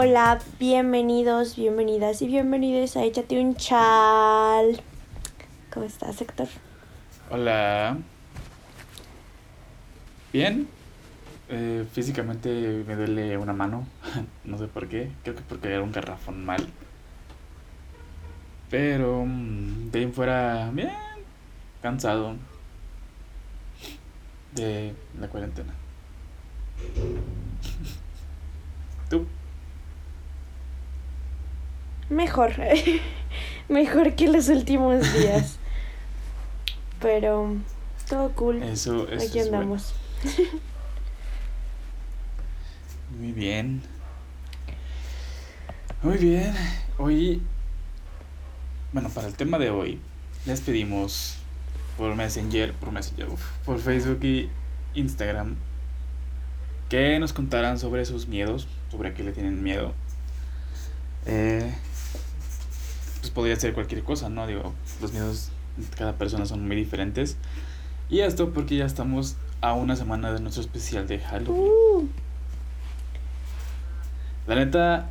Hola, bienvenidos, bienvenidas y bienvenidos a Échate un chal. ¿Cómo estás, Héctor? Hola. Bien. Eh, físicamente me duele una mano. no sé por qué. Creo que porque era un garrafón mal. Pero mm, de ahí fuera, bien. Cansado. De la cuarentena. ¿Tú? Mejor. Mejor que los últimos días. Pero todo cool. Eso, eso Aquí es bueno. andamos. Muy bien. Muy bien. Hoy, bueno, para el tema de hoy, les pedimos por Messenger, por Messenger, por Facebook y Instagram, que nos contaran sobre sus miedos, sobre a qué le tienen miedo. Eh, pues podría ser cualquier cosa, ¿no? Digo, los miedos de cada persona son muy diferentes. Y esto porque ya estamos a una semana de nuestro especial de Halloween. La neta,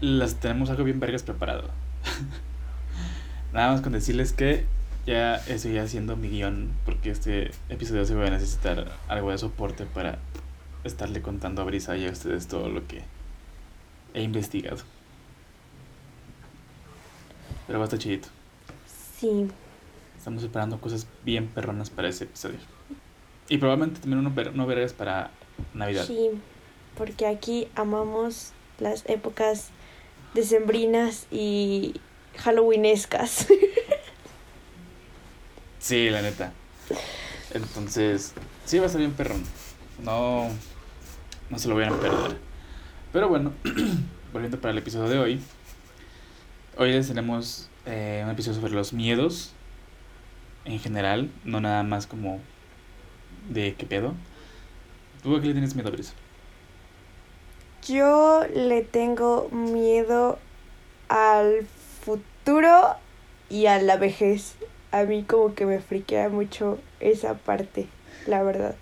las tenemos algo bien vergas preparado. Nada más con decirles que ya estoy haciendo mi guion porque este episodio se va a necesitar algo de soporte para estarle contando a Brisa y a ustedes todo lo que he investigado. Pero va a estar chidito. sí. Estamos preparando cosas bien perronas para ese episodio. Y probablemente también uno, ver- uno para Navidad. Sí. Porque aquí amamos las épocas decembrinas y halloweenescas. Sí, la neta. Entonces, sí va a estar bien perrón. No, no se lo vayan a perder. Pero bueno, volviendo para el episodio de hoy. Hoy les tenemos eh, un episodio sobre los miedos en general, no nada más como de qué pedo. ¿Tú a qué le tienes miedo, Brisa? Yo le tengo miedo al futuro y a la vejez. A mí como que me friquea mucho esa parte, la verdad.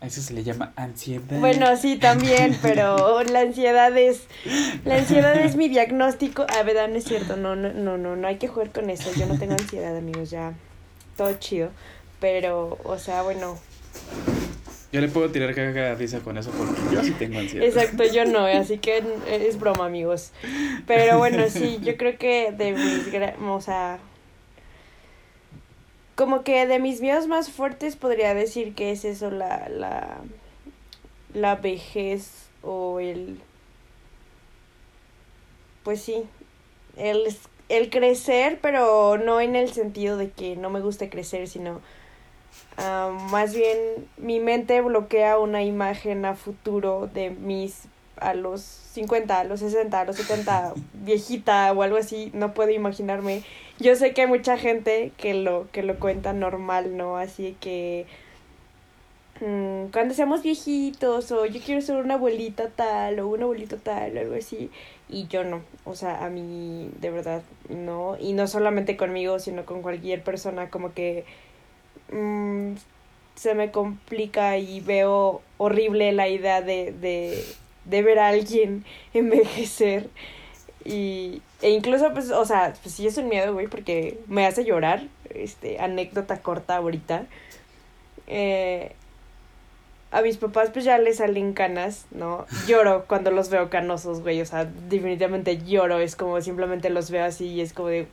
A eso se le llama ansiedad. Bueno, sí, también, pero la ansiedad es la ansiedad es mi diagnóstico. A ver, no es cierto, no, no, no, no, no hay que jugar con eso. Yo no tengo ansiedad, amigos, ya todo chido. Pero, o sea, bueno, Yo le puedo tirar caga a risa con eso porque yo sí tengo ansiedad. Exacto, yo no, así que es broma, amigos. Pero bueno, sí, yo creo que de mis, gra- o sea, como que de mis miedos más fuertes podría decir que es eso, la, la, la vejez o el, pues sí, el, el crecer, pero no en el sentido de que no me guste crecer, sino Ah, más bien mi mente bloquea una imagen a futuro de mis a los 50, a los 60, a los 70, viejita o algo así, no puedo imaginarme. Yo sé que hay mucha gente que lo que lo cuenta normal, ¿no? Así que mm, cuando seamos viejitos o yo quiero ser una abuelita tal o un abuelito tal o algo así y yo no, o sea, a mí de verdad no y no solamente conmigo, sino con cualquier persona como que mm, se me complica y veo horrible la idea de, de, de ver a alguien envejecer. Y, e incluso, pues, o sea, pues sí es un miedo, güey, porque me hace llorar. Este, anécdota corta ahorita. Eh, a mis papás, pues ya les salen canas, ¿no? Lloro cuando los veo canosos, güey. O sea, definitivamente lloro. Es como simplemente los veo así y es como de,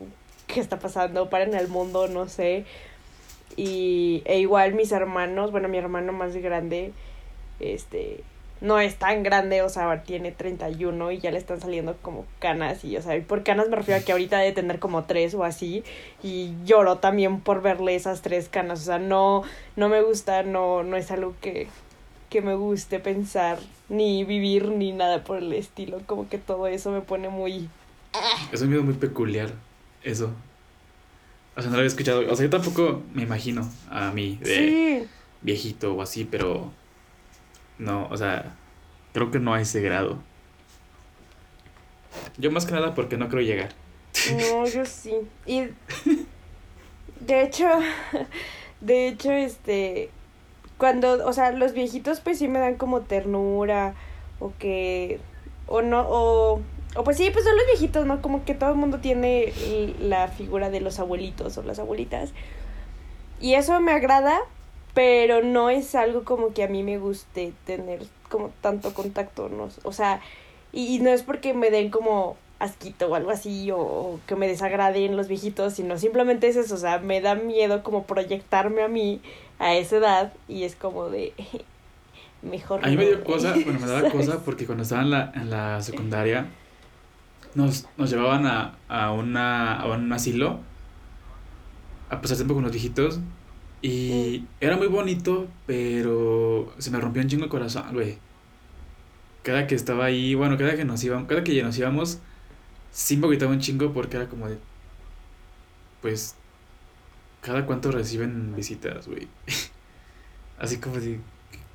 ¿qué está pasando? Paren el mundo, no sé. Y e igual mis hermanos, bueno, mi hermano más grande, este, no es tan grande, o sea, tiene 31 y ya le están saliendo como canas y, o sea, y por canas me refiero a que ahorita debe tener como tres o así y lloro también por verle esas tres canas, o sea, no, no me gusta, no, no es algo que, que me guste pensar, ni vivir, ni nada por el estilo, como que todo eso me pone muy... Es un miedo muy peculiar, eso. O sea, no lo había escuchado. O sea, yo tampoco me imagino a mí de Sí, viejito o así, pero no, o sea, creo que no a ese grado. Yo más que nada porque no creo llegar. No, yo sí. Y de hecho, de hecho, este, cuando, o sea, los viejitos pues sí me dan como ternura o que, o no, o, o pues sí, pues son los viejitos, ¿no? Como que todo el mundo tiene la figura de los abuelitos o las abuelitas. Y eso me agrada, pero no es algo como que a mí me guste tener como tanto contacto, ¿no? O sea, y, no es porque me den como asquito o algo así o, que me desagraden los viejitos, sino simplemente es eso, o sea, me da miedo como proyectarme a mí a esa edad y es como de mejor. A mí me dio cosa, bueno, me daba cosa porque cuando estaba en la, en la secundaria nos, nos llevaban a, a, una, a un asilo a pasar tiempo con los viejitos y era muy bonito, pero se me rompió un chingo el corazón, güey. Cada que estaba ahí, bueno, cada que nos íbamos, cada que nos íbamos, sí me un chingo porque era como de, pues, cada cuánto reciben visitas, güey. Así como de,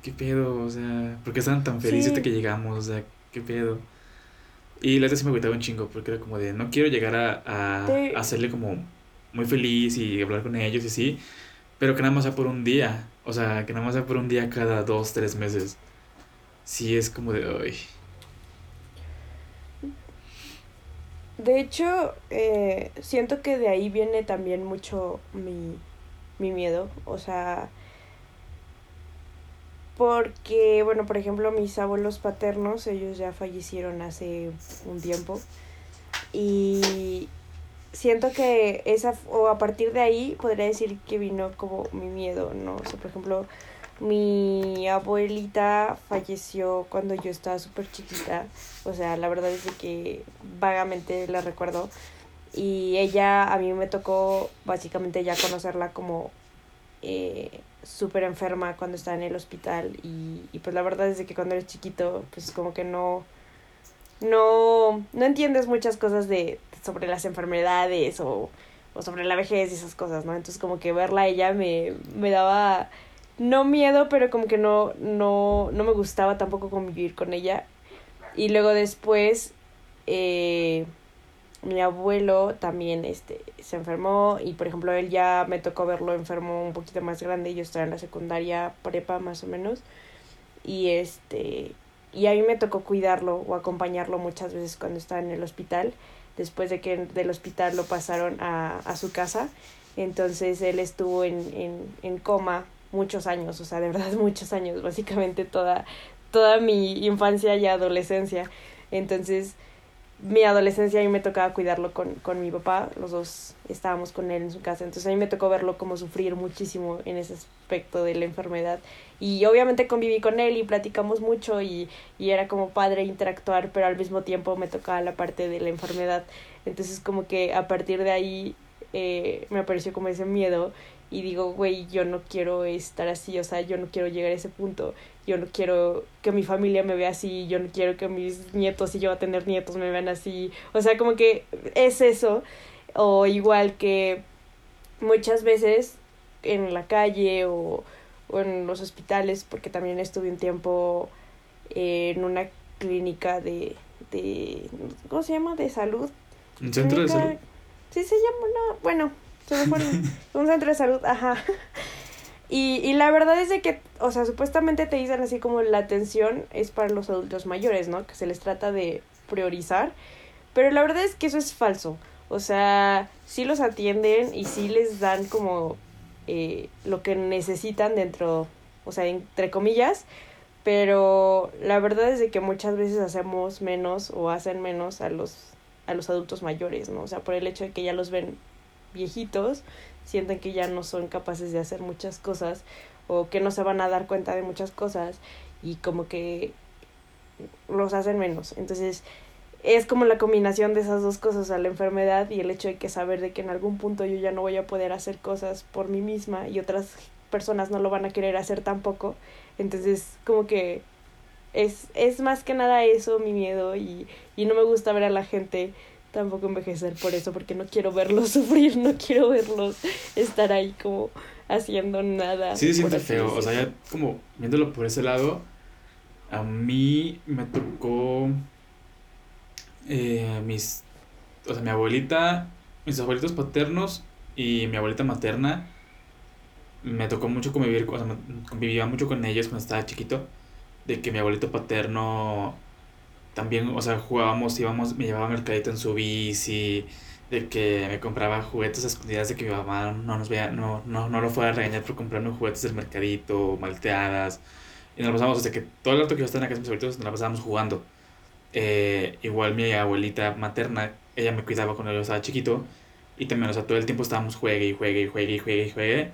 ¿qué, pedo? O sea, ¿por qué estaban tan felices de que llegamos? O sea, ¿qué pedo? Y la sí me agüitaba un chingo porque era como de, no quiero llegar a, a, hacerle como muy feliz y hablar con ellos y así. Pero que nada más sea por un día. O sea, que nada más sea por un día cada dos, tres meses. Sí, es como de hoy. De hecho, eh, siento que de ahí viene también mucho mi, mi miedo. O sea, porque, bueno, por ejemplo, mis abuelos paternos, ellos ya fallecieron hace un tiempo. Y siento que esa, o a partir de ahí podría decir que vino como mi miedo, ¿no? O sea, por ejemplo, mi abuelita falleció cuando yo estaba súper chiquita, o sea, la verdad es que vagamente la recuerdo. Y ella, a mí me tocó básicamente ya conocerla como eh, súper enferma cuando estaba en el hospital. Y, y pues la verdad es que cuando eres chiquito, pues como que no, no, no entiendes muchas cosas de, sobre las enfermedades o, o sobre la vejez y esas cosas, ¿no? Entonces como que verla a ella me, me daba, no miedo, pero como que no, no, no me gustaba tampoco convivir con ella. Y luego después, eh, mi abuelo también este, se enfermó y por ejemplo él ya me tocó verlo enfermo un poquito más grande, yo estaba en la secundaria prepa más o menos y este y a mí me tocó cuidarlo o acompañarlo muchas veces cuando estaba en el hospital después de que del hospital lo pasaron a, a su casa. Entonces él estuvo en, en, en coma muchos años, o sea, de verdad muchos años, básicamente toda, toda mi infancia y adolescencia. Entonces, mi adolescencia a mí me tocaba cuidarlo con, con mi papá, los dos estábamos con él en su casa, entonces a mí me tocó verlo como sufrir muchísimo en ese aspecto de la enfermedad. Y obviamente conviví con él y platicamos mucho y, y era como padre interactuar, pero al mismo tiempo me tocaba la parte de la enfermedad, entonces como que a partir de ahí eh, me apareció como ese miedo y digo, güey, yo no quiero estar así, o sea, yo no quiero llegar a ese punto, yo no quiero que mi familia me vea así, yo no quiero que mis nietos, si yo a tener nietos, me vean así, o sea, como que es eso, o igual que muchas veces en la calle o, o en los hospitales, porque también estuve un tiempo en una clínica de, de, ¿cómo se llama? De salud. ¿Un centro de salud? Sí, se llama, no, bueno, un centro de salud, ajá. Y, y la verdad es de que, o sea, supuestamente te dicen así como la atención es para los adultos mayores, ¿no? Que se les trata de priorizar. Pero la verdad es que eso es falso. O sea, sí los atienden y sí les dan como eh, lo que necesitan dentro, o sea, entre comillas. Pero la verdad es de que muchas veces hacemos menos o hacen menos a los, a los adultos mayores, ¿no? O sea, por el hecho de que ya los ven viejitos sienten que ya no son capaces de hacer muchas cosas o que no se van a dar cuenta de muchas cosas y como que los hacen menos. Entonces es como la combinación de esas dos cosas, a la enfermedad y el hecho de que saber de que en algún punto yo ya no voy a poder hacer cosas por mí misma y otras personas no lo van a querer hacer tampoco. Entonces como que es, es más que nada eso mi miedo y, y no me gusta ver a la gente tampoco envejecer por eso, porque no quiero verlos sufrir, no quiero verlos estar ahí como haciendo nada. Sí, se siente feo, o sea, ya como viéndolo por ese lado, a mí me tocó eh, mis, o sea, mi abuelita, mis abuelitos paternos y mi abuelita materna, me tocó mucho convivir, o sea, convivía mucho con ellos cuando estaba chiquito, de que mi abuelito paterno también, o sea, jugábamos, íbamos, me llevaba mercadito en su bici, de que me compraba juguetes escondidas de que mi mamá no nos vea, no, no, no lo fuera a regañar por comprarme juguetes del mercadito, malteadas. Y nos pasamos, o sea, que todo el rato que yo estaba en la casa de mis abuelitos nos la pasábamos jugando. Eh, igual mi abuelita materna, ella me cuidaba cuando yo estaba chiquito. Y también, o sea, todo el tiempo estábamos juegue y juegue y juegue y juegue y juegue.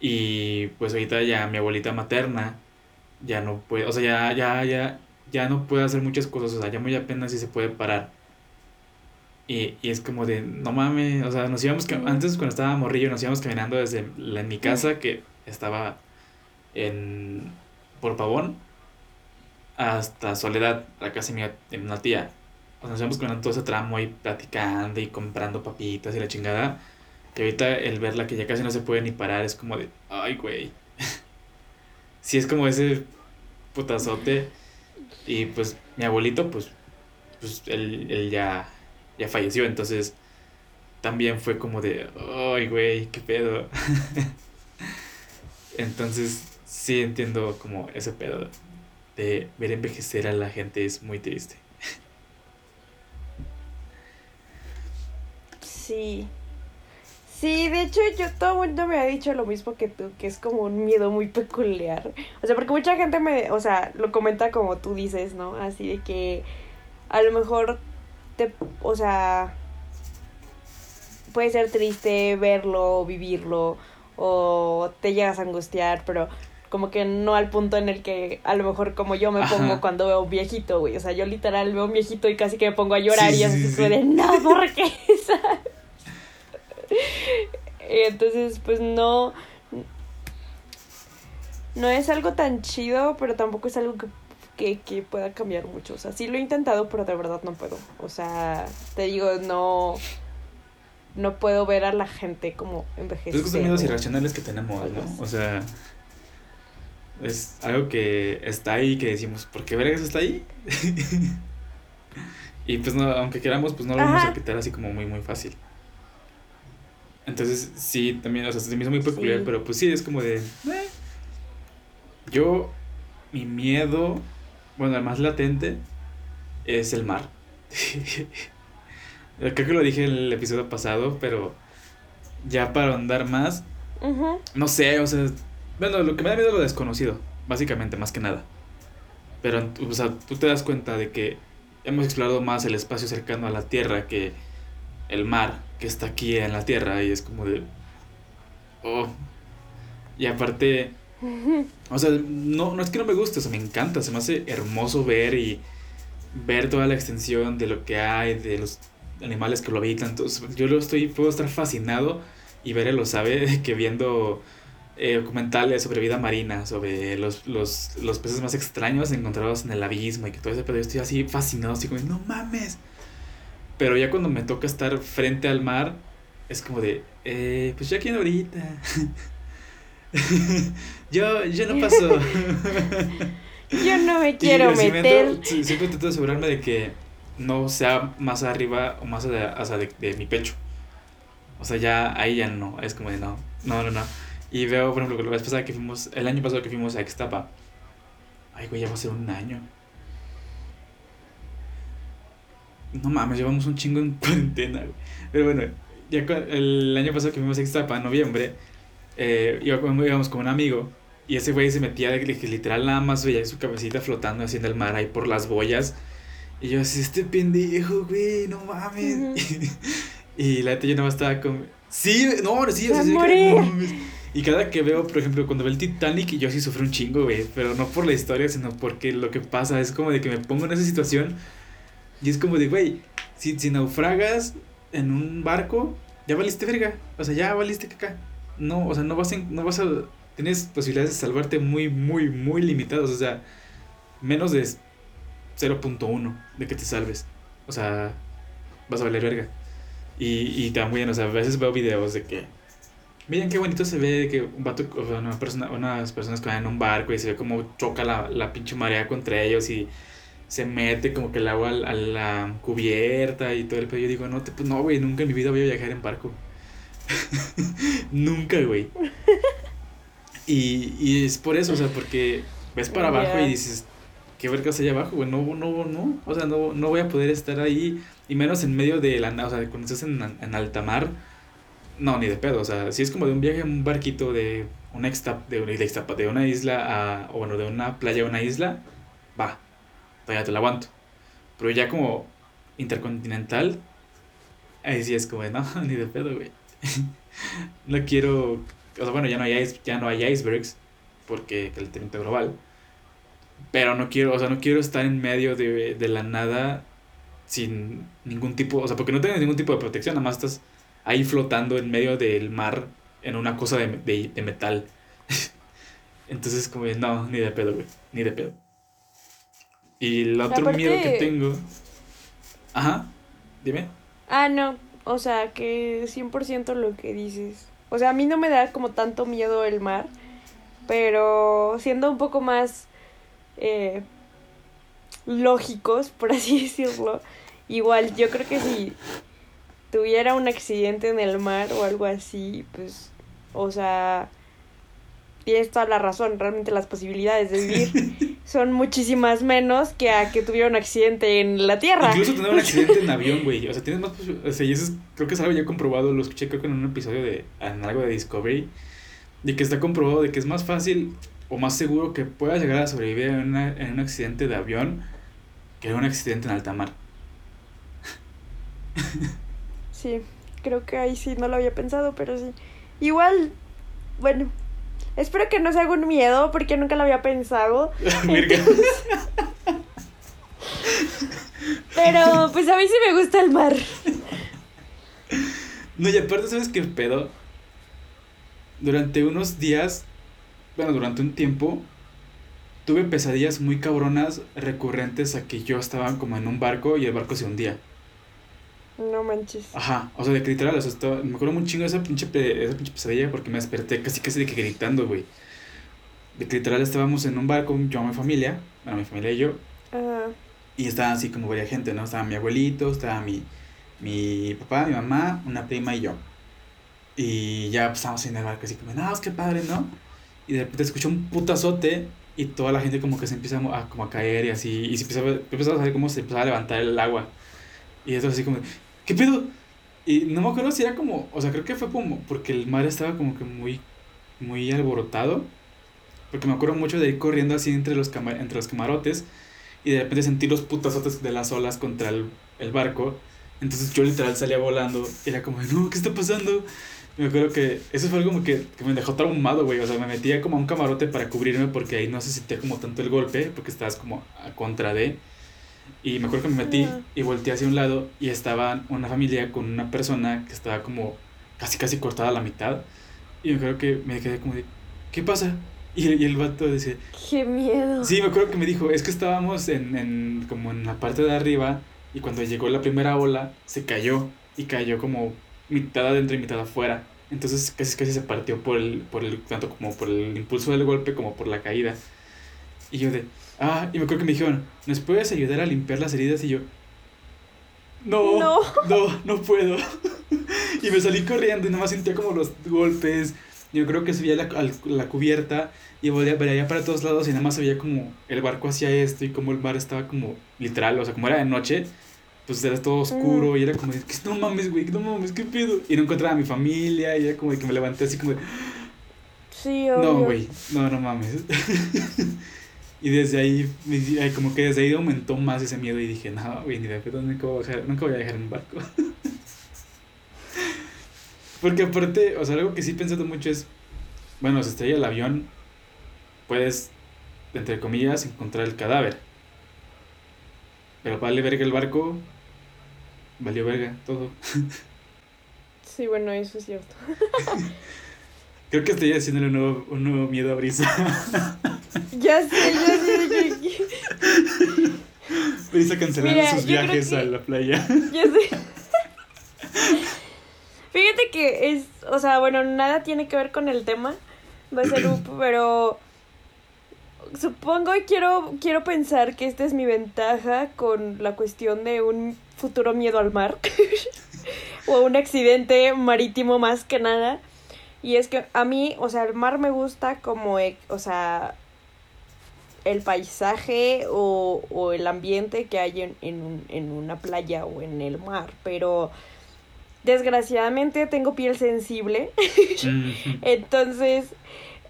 Y pues ahorita ya mi abuelita materna ya no puede, o sea, ya, ya, ya, ya no puede hacer muchas cosas, o sea, ya muy apenas si se puede parar. Y, y es como de, no mames, o sea, nos íbamos, antes cuando estaba morrillo, nos íbamos caminando desde la, en mi casa, que estaba en, por Pavón, hasta Soledad, la casa de, mi, de una tía. O sea, nos íbamos caminando todo ese tramo y platicando y comprando papitas y la chingada. Y ahorita el verla que ya casi no se puede ni parar es como de, ay, güey. sí, es como ese putazote. Y pues mi abuelito, pues, pues él, él ya, ya falleció, entonces también fue como de, ay, güey, qué pedo. entonces sí entiendo como ese pedo de ver envejecer a la gente es muy triste. Sí, Sí, de hecho yo todo el mundo me ha dicho lo mismo que tú, que es como un miedo muy peculiar. O sea, porque mucha gente me, o sea, lo comenta como tú dices, ¿no? Así de que a lo mejor te, o sea, puede ser triste verlo, vivirlo, o te llegas a angustiar, pero como que no al punto en el que a lo mejor como yo me pongo cuando veo un viejito, güey. O sea, yo literal veo un viejito y casi que me pongo a llorar y así sí, de, no, ¿por qué? Entonces, pues no. No es algo tan chido, pero tampoco es algo que, que, pueda cambiar mucho. O sea, sí lo he intentado, pero de verdad no puedo. O sea, te digo, no. No puedo ver a la gente como envejecer. Es que son miedos irracionales que tenemos, ¿no? O sea. Es algo que está ahí que decimos, ¿por qué vergas está ahí? y pues no, aunque queramos, pues no lo vamos a quitar así como muy, muy fácil. Entonces, sí, también, o sea, se me hizo muy peculiar, pero pues sí, es como de... Eh". Yo, mi miedo, bueno, el más latente, es el mar. Creo que lo dije en el episodio pasado, pero ya para andar más, no sé, o sea, bueno, lo que me da miedo es lo desconocido, básicamente, más que nada. Pero, o sea, tú te das cuenta de que hemos explorado más el espacio cercano a la Tierra que el mar que está aquí en la tierra y es como de... Oh. Y aparte... O sea, no, no es que no me guste, o sea, me encanta, se me hace hermoso ver y ver toda la extensión de lo que hay, de los animales que lo habitan. Entonces, yo lo estoy, puedo estar fascinado y ver lo sabe que viendo eh, documentales sobre vida marina, sobre los, los, los peces más extraños encontrados en el abismo y que todo ese pero yo estoy así fascinado, así como, no mames, pero ya cuando me toca estar frente al mar, es como de, eh, pues ya quiero ahorita. yo, yo no paso. yo no me quiero meter. Siempre, intento asegurarme de que no sea más arriba o más de, de, mi pecho. O sea, ya ahí ya no. Es como de no, no, no, no. Y veo, por ejemplo, que la vez pasada que fuimos, el año pasado que fuimos a Extapa. Ay, güey, ya va a ser un año. No mames, llevamos un chingo en cuarentena, Pero bueno, ya el año pasado que fuimos a Ixtapa, en noviembre, eh, íbamos con un amigo y ese güey se metía de que literal nada más veía su cabecita flotando así en el mar ahí por las boyas. Y yo así, este pendejo, güey, no mames. y la neta yo nada más estaba como... Sí, no, sí, o sea, sí, Y cada que veo, por ejemplo, cuando veo el Titanic, yo sí sufro un chingo, güey. Pero no por la historia, sino porque lo que pasa es como de que me pongo en esa situación y es como de, güey, si, si naufragas en un barco, ya valiste verga. O sea, ya valiste caca. No, o sea, no vas, no vas a. Tienes posibilidades de salvarte muy, muy, muy limitadas. O sea, menos de 0.1 de que te salves. O sea, vas a valer verga. Y, y también, o sea, a veces veo videos de que. Miren qué bonito se ve que un vato, o sea, una persona, unas personas que van en un barco y se ve como choca la, la pinche marea contra ellos y se mete como que el agua a la cubierta y todo el pedo. Yo digo, no, pues no, güey, nunca en mi vida voy a viajar en barco. nunca, güey. Y, y es por eso, o sea, porque ves para abajo y dices, ¿qué vergas allá abajo, güey? No, no, no, o sea, no, no voy a poder estar ahí, y menos en medio de la, o sea, cuando estás en, en alta mar, no, ni de pedo, o sea, si es como de un viaje en un barquito de una extra, de una isla, de una isla a, o bueno, de una playa a una isla, va, todavía te la aguanto. Pero ya como intercontinental, ahí sí es como, no, ni de pedo, güey. no quiero, o sea, bueno, ya no hay, ya no hay icebergs, porque el calentamiento global. Pero no quiero, o sea, no quiero estar en medio de, de la nada sin ningún tipo, o sea, porque no tienes ningún tipo de protección, nada más estás ahí flotando en medio del mar en una cosa de, de, de metal. Entonces, como, no, ni de pedo, güey, ni de pedo. Y el otro miedo que tengo. Ajá, dime. Ah, no, o sea, que 100% lo que dices. O sea, a mí no me da como tanto miedo el mar, pero siendo un poco más eh, lógicos, por así decirlo, igual yo creo que si tuviera un accidente en el mar o algo así, pues, o sea, tienes toda la razón, realmente las posibilidades de vivir son muchísimas menos que a que tuviera un accidente en la tierra. Incluso tener un accidente en avión, güey, o sea, tienes más o sea, y eso es, creo que es algo ya comprobado, lo escuché creo que en un episodio de, en algo de Discovery, de que está comprobado de que es más fácil o más seguro que puedas llegar a sobrevivir en, una, en un accidente de avión que en un accidente en alta mar. Sí, creo que ahí sí no lo había pensado, pero sí. Igual, bueno, espero que no sea algún miedo porque nunca lo había pensado. pero pues a mí sí me gusta el mar. No, y aparte, ¿sabes qué pedo? Durante unos días, bueno, durante un tiempo, tuve pesadillas muy cabronas recurrentes a que yo estaba como en un barco y el barco se hundía. No manches. Ajá, o sea, de que literal, o sea, estaba, me acuerdo muy chingo de esa pinche, esa pinche pesadilla porque me desperté casi casi de que gritando, güey. De que literal estábamos en un barco, yo, mi familia, bueno, mi familia y yo. Ajá. Y estaba así como varias gente, ¿no? Estaba mi abuelito, estaba mi, mi papá, mi mamá, una prima y yo. Y ya pues, estábamos en el barco así como, no, es que padre, ¿no? Y de repente escuché un putazote y toda la gente como que se empieza a, como a caer y así. Y se empieza, empieza a saber cómo se empezaba a levantar el agua. Y eso así como, ¿qué pedo? Y no me acuerdo si era como, o sea, creo que fue como porque el mar estaba como que muy, muy alborotado. Porque me acuerdo mucho de ir corriendo así entre los, entre los camarotes y de repente sentir los putazotes de las olas contra el, el barco. Entonces yo literal salía volando y era como, no, ¿qué está pasando? Me acuerdo que eso fue algo como que, que me dejó traumado, güey. O sea, me metía como a un camarote para cubrirme porque ahí no se sentía como tanto el golpe, porque estabas como a contra de. Y me acuerdo que me metí y volteé hacia un lado y estaba una familia con una persona que estaba como casi casi cortada a la mitad. Y me acuerdo que me quedé como de, ¿qué pasa? Y, y el vato decía... ¡Qué miedo! Sí, me acuerdo que me dijo, es que estábamos en, en, como en la parte de arriba y cuando llegó la primera ola se cayó y cayó como mitad adentro y mitad afuera. Entonces casi casi se partió por el, por el, tanto como por el impulso del golpe como por la caída. Y yo de, ah, y me acuerdo que me dijeron, ¿nos puedes ayudar a limpiar las heridas? Y yo, no, no, no, no puedo. y me salí corriendo y nada más sentía como los golpes. Yo creo que subía la, la cubierta y veía para todos lados y nada más veía como el barco hacía esto y como el mar estaba como literal, o sea, como era de noche, pues era todo oscuro y era como, no mames, güey, no mames, ¿qué pedo? Y no encontraba a mi familia y era como que me levanté así como de... Sí, obvio. No, güey, no, no mames. y desde ahí, como que desde ahí aumentó más ese miedo y dije, no, güey, ni de pedo, nunca voy a dejar, nunca voy a dejar un barco. Porque aparte, o sea, algo que sí he pensado mucho es, bueno, se estrella el avión, puedes, entre comillas, encontrar el cadáver. Pero vale verga el barco, valió verga todo. Sí, bueno, eso es cierto. Creo que estoy haciéndole un nuevo, un nuevo miedo a Brisa. ya sé, ya sé. Brisa cancelando sus viajes a la playa. Ya sé. Fíjate que es, o sea, bueno, nada tiene que ver con el tema. Va a ser un, pero supongo y quiero, quiero pensar que esta es mi ventaja con la cuestión de un futuro miedo al mar. o un accidente marítimo más que nada. Y es que a mí, o sea, el mar me gusta como, o sea, el paisaje o, o el ambiente que hay en, en, en una playa o en el mar, pero desgraciadamente tengo piel sensible, entonces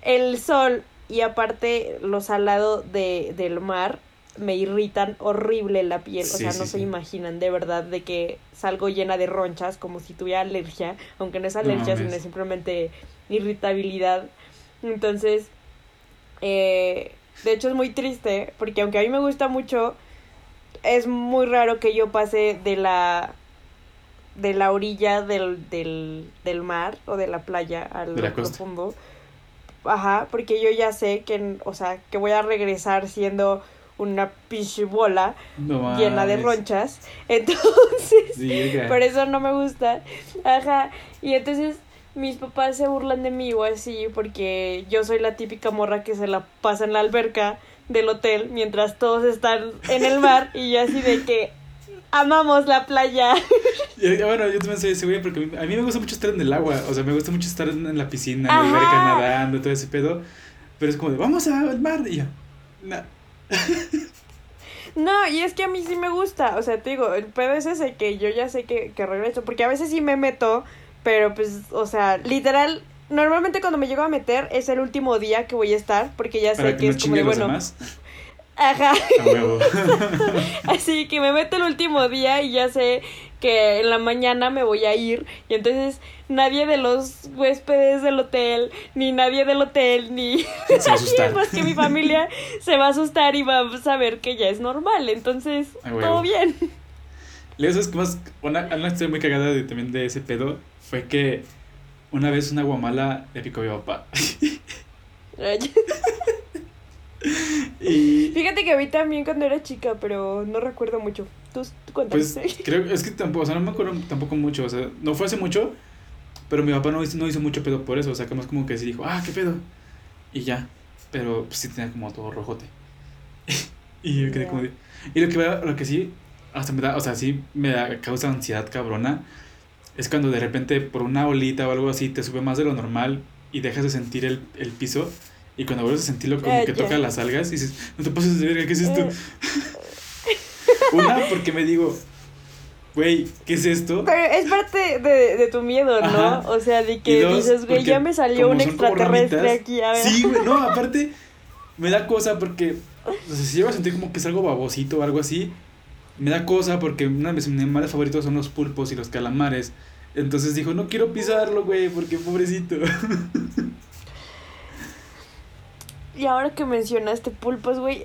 el sol y aparte lo salado de, del mar me irritan horrible la piel, o sea, sí, no se sí. imaginan de verdad de que salgo llena de ronchas como si tuviera alergia, aunque no es alergia, sino es simplemente irritabilidad. Entonces, eh, de hecho es muy triste porque aunque a mí me gusta mucho, es muy raro que yo pase de la de la orilla del, del, del mar o de la playa al la profundo. Ajá, porque yo ya sé que, o sea, que voy a regresar siendo una pinche bola no llena de ronchas. Entonces, Sí, oiga. por eso no me gusta. Ajá. Y entonces mis papás se burlan de mí o así porque yo soy la típica morra que se la pasa en la alberca del hotel mientras todos están en el mar y yo así de que amamos la playa. Y bueno, yo también soy ese güey porque a mí me gusta mucho estar en el agua. O sea, me gusta mucho estar en, la piscina, en la alberca, nadando, todo ese pedo. Pero es como de, vamos al mar. Y yo, "Nah". No, y es que a mí sí me gusta, o sea, te digo, el pedo es ese que yo ya sé que, que regreso, porque a veces sí me meto, pero pues, o sea, literal, normalmente cuando me llego a meter es el último día que voy a estar, porque ya sé para que que no es como de, bueno, demás. ajá, así que me meto el último día y ya sé que en la mañana me voy a ir, y entonces nadie de los huéspedes del hotel, ni nadie del hotel, ni a asustar. más que mi familia se va a asustar y va a saber que ya es normal, entonces, A huevo. todo bien. Luego, ¿sabes qué más? Una, una historia muy cagada de, también de ese pedo fue que una vez una guamala le picó a mi papá. y Fíjate que vi también cuando era chica, pero no recuerdo mucho. Tú, tú pues creo, es que tampoco, o sea, no me acuerdo tampoco mucho, o sea, no fue hace mucho, pero mi papá no, hizo- no hizo mucho pedo por eso, o sea, que más como que sí dijo, ah, qué pedo. Y ya, pero pues sí tenía como todo rojote. y yo quedé Ya. como de... Y lo que, lo que sí, hasta me da, o sea, sí me da, causa ansiedad cabrona, es cuando de repente por una olita o algo así te sube más de lo normal y dejas de sentir el, el piso. Y cuando vuelves a sentirlo como Ah, que ya. toca las algas y dices, no te pases de verga, ¿qué es esto? Eh. Una, porque me digo, güey, ¿qué es esto? Pero es parte de, de tu miedo, ¿no? Ajá. O sea, de que dos, dices, güey, ya me salió un extraterrestre aquí, a ver. Sí, güey, no, aparte me da cosa porque, o sea, si llego a sentir como que es algo babosito o algo así, me da cosa porque uno de mis animales favoritos son los pulpos y los calamares. Entonces dijo, no quiero pisarlo, güey, porque pobrecito. Y ahora que mencionaste pulpos, güey,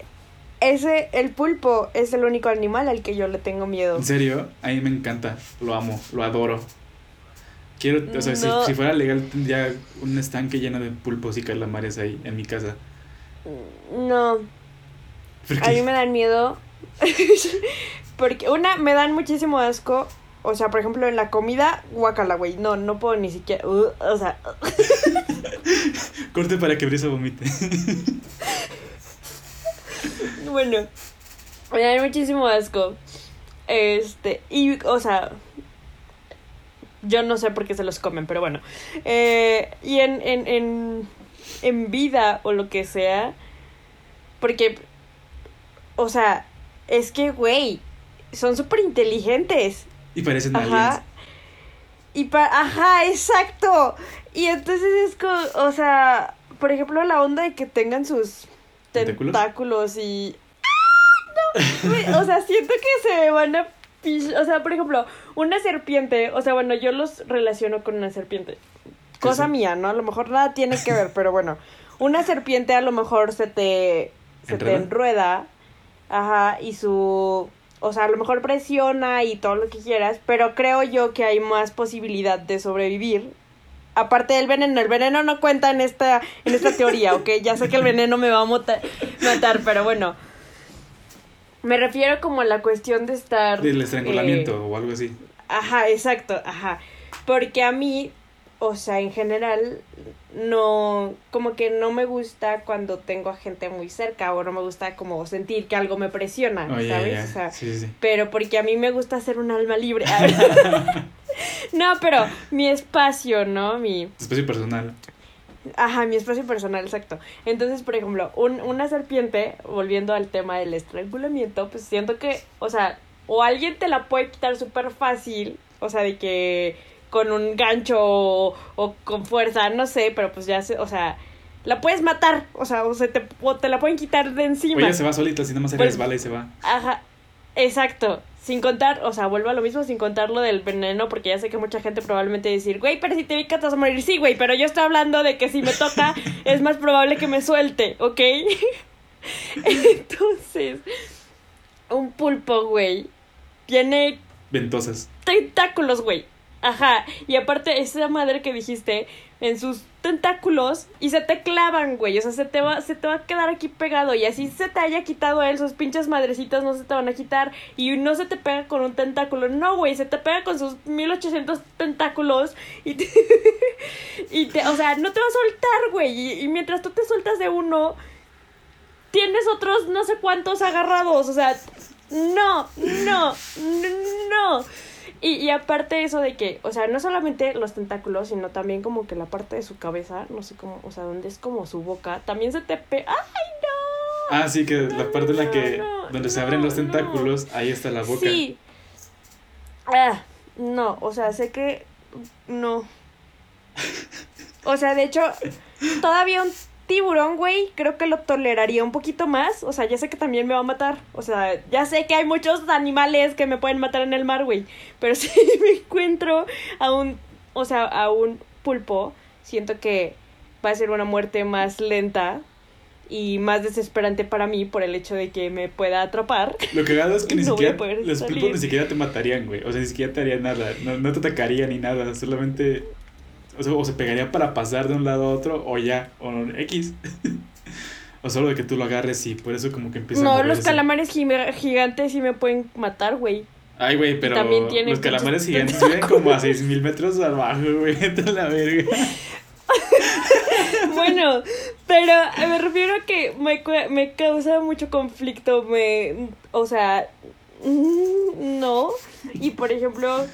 ese, el pulpo es el único animal al que yo le tengo miedo. En serio, a mí me encanta, lo amo, lo adoro. Quiero, o sea, si- No. si, fuera legal tendría un estanque lleno de pulpos y calamares ahí en mi casa. No, a mí me dan miedo. Porque, una, me dan muchísimo asco. O sea, por ejemplo, en la comida, guacala, güey. No, no puedo ni siquiera. uh, o sea, Corte para que Brisa vomite. Bueno, me da muchísimo asco. Este, y, o sea, yo no sé por qué se los comen, pero bueno. Eh, y en, en, en, en vida o lo que sea, porque, o sea, es que, güey, son súper inteligentes. y parecen Ajá. aliens. Y para, ajá, exacto. Y entonces es como, o sea, por ejemplo, la onda de que tengan sus ¿Tentáculos? tentáculos, y... ¡Ah! No, o sea, siento que se van a... O sea, por ejemplo, una serpiente, o sea, bueno, yo los relaciono con una serpiente. Cosa sí. mía, ¿no? A lo mejor nada tiene que ver, pero bueno. Una serpiente a lo mejor se te... Se te enrueda. Ajá, y su... O sea, a lo mejor presiona y todo lo que quieras, pero creo yo que hay más posibilidad de sobrevivir. Aparte del veneno, el veneno no cuenta en esta, en esta teoría, ¿ok? Ya sé que el veneno me va a mota- matar, pero bueno. Me refiero como a la cuestión de estar... Del estrangulamiento eh, o algo así. Ajá, exacto, ajá. Porque a mí, o sea, en general, no, como que no me gusta cuando tengo a gente muy cerca o no me gusta como sentir que algo me presiona, Oh, ¿sabes? O sea, sí. pero porque a mí me gusta ser un alma libre. no, pero mi espacio, ¿no? Mi... Espacio personal. Ajá, mi espacio personal, exacto. Entonces, por ejemplo, un, una serpiente, volviendo al tema del estrangulamiento, pues siento que, o sea, o alguien te la puede quitar súper fácil, o sea, de que con un gancho o, o, con fuerza, no sé, pero pues ya se, o sea, la puedes matar, o sea, o, se te, o te la pueden quitar de encima. O ella se va solita, si nada más se pues, resbala y se va. Ajá, exacto. Sin contar, o sea, vuelvo a lo mismo, sin contar lo del veneno, porque ya sé que mucha gente probablemente decir, güey, pero si te picas vas a morir. Sí, güey, pero yo estoy hablando de que si me toca, es más probable que me suelte, ¿ok? Entonces, un pulpo, güey, tiene... Ventosas. Tentáculos, güey. Ajá. Y aparte, esa madre que dijiste, en sus tentáculos y se te clavan, güey. O sea, se te va, se te va a quedar aquí pegado. Y así se te haya quitado él, sus pinches madrecitas no se te van a quitar. Y no se te pega con un tentáculo. No, güey, se te pega con sus 1800 tentáculos. Y te, y te, o sea, no te va a soltar, güey. y mientras tú te sueltas de uno, tienes otros no sé cuántos agarrados. O sea, no, no, no. Y, y aparte eso de que, o sea, no solamente los tentáculos, sino también como que la parte de su cabeza, no sé cómo, o sea, donde es como su boca, también se te pe... ¡Ay, no! Ah, sí, que la parte en la que, donde se abren los tentáculos, ahí está la boca. Sí. Ah, no, o sea, sé que no. O sea, de hecho, todavía un tiburón, güey, creo que lo toleraría un poquito más. O sea, ya sé que también me va a matar. O sea, ya sé que hay muchos animales que me pueden matar en el mar, güey. Pero si me encuentro a un, o sea, a un pulpo, siento que va a ser una muerte más lenta y más desesperante para mí por el hecho de que me pueda atrapar. Lo que es que ni siquiera los pulpos ni siquiera te matarían, güey. O sea, ni siquiera te harían nada. No, no te atacarían ni nada. Solamente o, se pegaría para pasar de un lado a otro, o ya, o X. o solo de que tú lo agarres y por eso como que empieza no, a No, los calamares gigantes sí me pueden matar, güey. Ay, güey, pero los calamares gigantes viven como a 6000 metros abajo, güey. la verga. bueno, pero me refiero a que me, me causa mucho conflicto, me, o sea, mm, no. Y por ejemplo,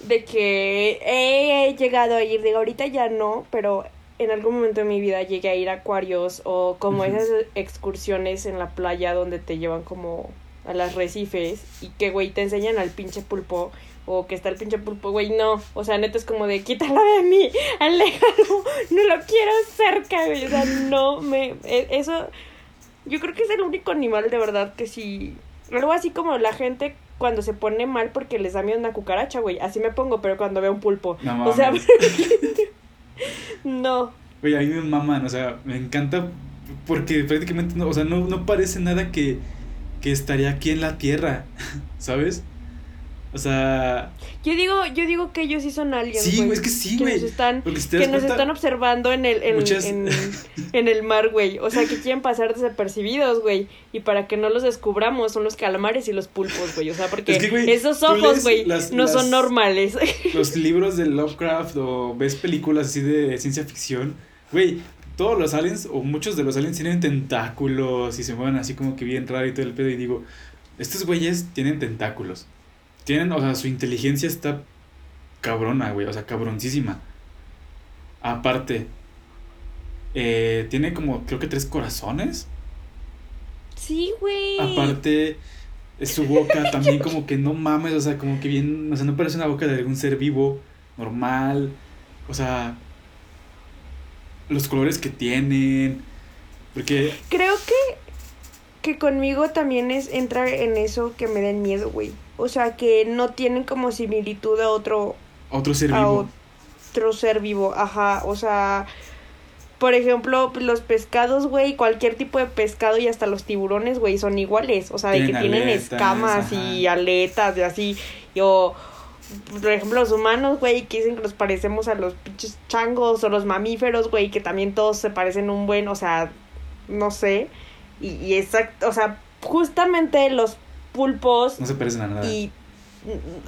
de que he llegado a ir, digo, ahorita ya no, pero en algún momento de mi vida llegué a ir a acuarios o como esas excursiones en la playa donde te llevan como a las recifes y que, güey, te enseñan al pinche pulpo o que está el pinche pulpo, güey, no, o sea, neta es como de quítalo de mí, aléjalo, no lo quiero cerca, güey, o sea, no me, e, eso, yo creo que es el único animal de verdad que sí, algo así como la gente cuando se pone mal porque les da miedo una cucaracha, güey. Así me pongo, pero cuando veo un pulpo. No, o sea, no. Güey, a mí me maman, o sea, me encanta porque prácticamente, no, o sea, no, no parece nada que, que estaría aquí en la Tierra, ¿sabes? O sea. Yo digo, yo digo que ellos sí son aliens. Sí, güey, es que sí, güey. Que, nos están, que nos están observando en el, en, en, el mar, güey. O sea, que quieren pasar desapercibidos, güey. Y para que no los descubramos, son los calamares y los pulpos, güey. O sea, porque esos ojos, güey, no son normales. Los libros de Lovecraft o ves películas así de ciencia ficción, güey. Todos los aliens, o muchos de los aliens, tienen tentáculos y se mueven así como que bien raro y todo el pedo. Y digo, estos güeyes tienen tentáculos tienen, o sea, su inteligencia está cabrona, güey, o sea, cabroncísima. Aparte, eh, tiene como, creo que tres corazones. Sí, güey. Aparte, su boca también como que no mames, o sea, como que bien, o sea, no parece una boca de algún ser vivo, normal. O sea, los colores que tienen. Porque... Creo que, que conmigo también es entrar en eso que me den miedo, güey. O sea, que no tienen como similitud a otro... Otro ser vivo. otro ser vivo, ajá. O sea, por ejemplo, los pescados, güey, cualquier tipo de pescado y hasta los tiburones, güey, son iguales. O sea, de que tienen escamas y aletas y así. O, por ejemplo, los humanos, güey, que dicen que nos parecemos a los pinches changos o los mamíferos, güey, que también todos se parecen un buen, o sea, no sé. Y, y exacto, o sea, justamente los pulpos. No se parecen a nada. Y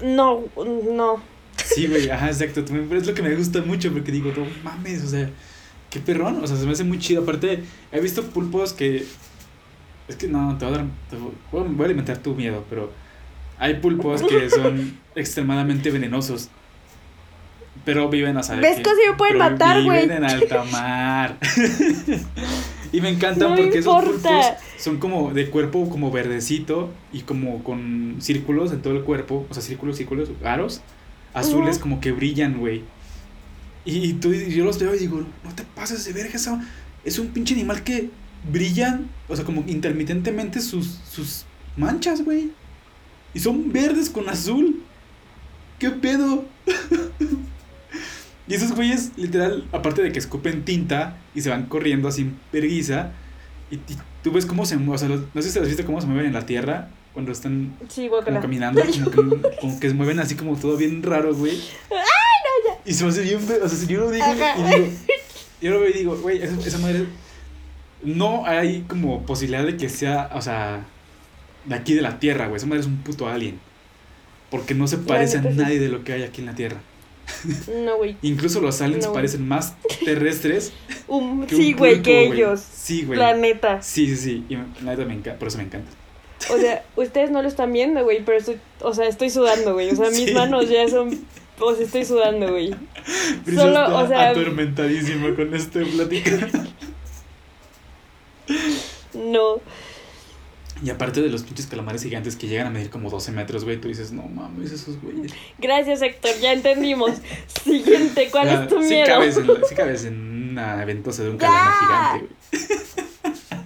no, no. Sí, güey, ajá, exacto. Es lo que me gusta mucho porque digo, no mames, o sea, qué perrón, o sea, se me hace muy chido. Aparte, he visto pulpos que. Es que no, te voy a dar. voy a alimentar tu miedo, pero hay pulpos que son extremadamente venenosos. Pero viven, sea, de ¿Ves que- que se me pueden matar, güey? Viven en alta mar. y me encanta No me porque esos pulpos son como de cuerpo como verdecito y como con círculos en todo el cuerpo, o sea, círculos, círculos, aros azules como que brillan, güey. Y tú, y yo los veo y digo, no te pases de verga, eso es un pinche animal que brillan, o sea, como intermitentemente sus, sus manchas, güey. Y son verdes con azul. ¿Qué pedo? y esos güeyes, literal, aparte de que escupen tinta y se van corriendo así en verguiza, y, y tú ves cómo se mueven, o sea, los- no sé si has visto cómo se mueven en la tierra cuando están Sí, como caminando, como que, como que se mueven así como todo bien raro, güey. Y se me hace bien o sea, si yo lo digo Ajá. y digo, yo lo veo y digo, güey, esa, esa madre, no hay como posibilidad de que sea, o sea, de aquí de la Tierra, güey, esa madre es un puto alien. Porque no se parece a nadie de lo que hay aquí en la Tierra. No, güey. Incluso los aliens No, parecen más terrestres Un- que un Sí, güey, que ellos. Sí, güey. La neta. Sí, sí, sí. Y la neta me encanta, por eso me encanta. O sea, ustedes no lo están viendo, güey, pero estoy, o sea, estoy sudando, güey. O sea, mis Sí. manos ya son, o sea, estoy sudando, güey. Solo, está o sea- atormentadísima con este plática. No. Y aparte de los pinches calamares gigantes que llegan a medir como 12 metros, güey, tú dices, no mames, esos güeyes. Gracias, Héctor, ya entendimos. Siguiente, ¿cuál es tu sí miedo? Cabes en la- sí cabes en una ventosa de un calamar gigante, güey.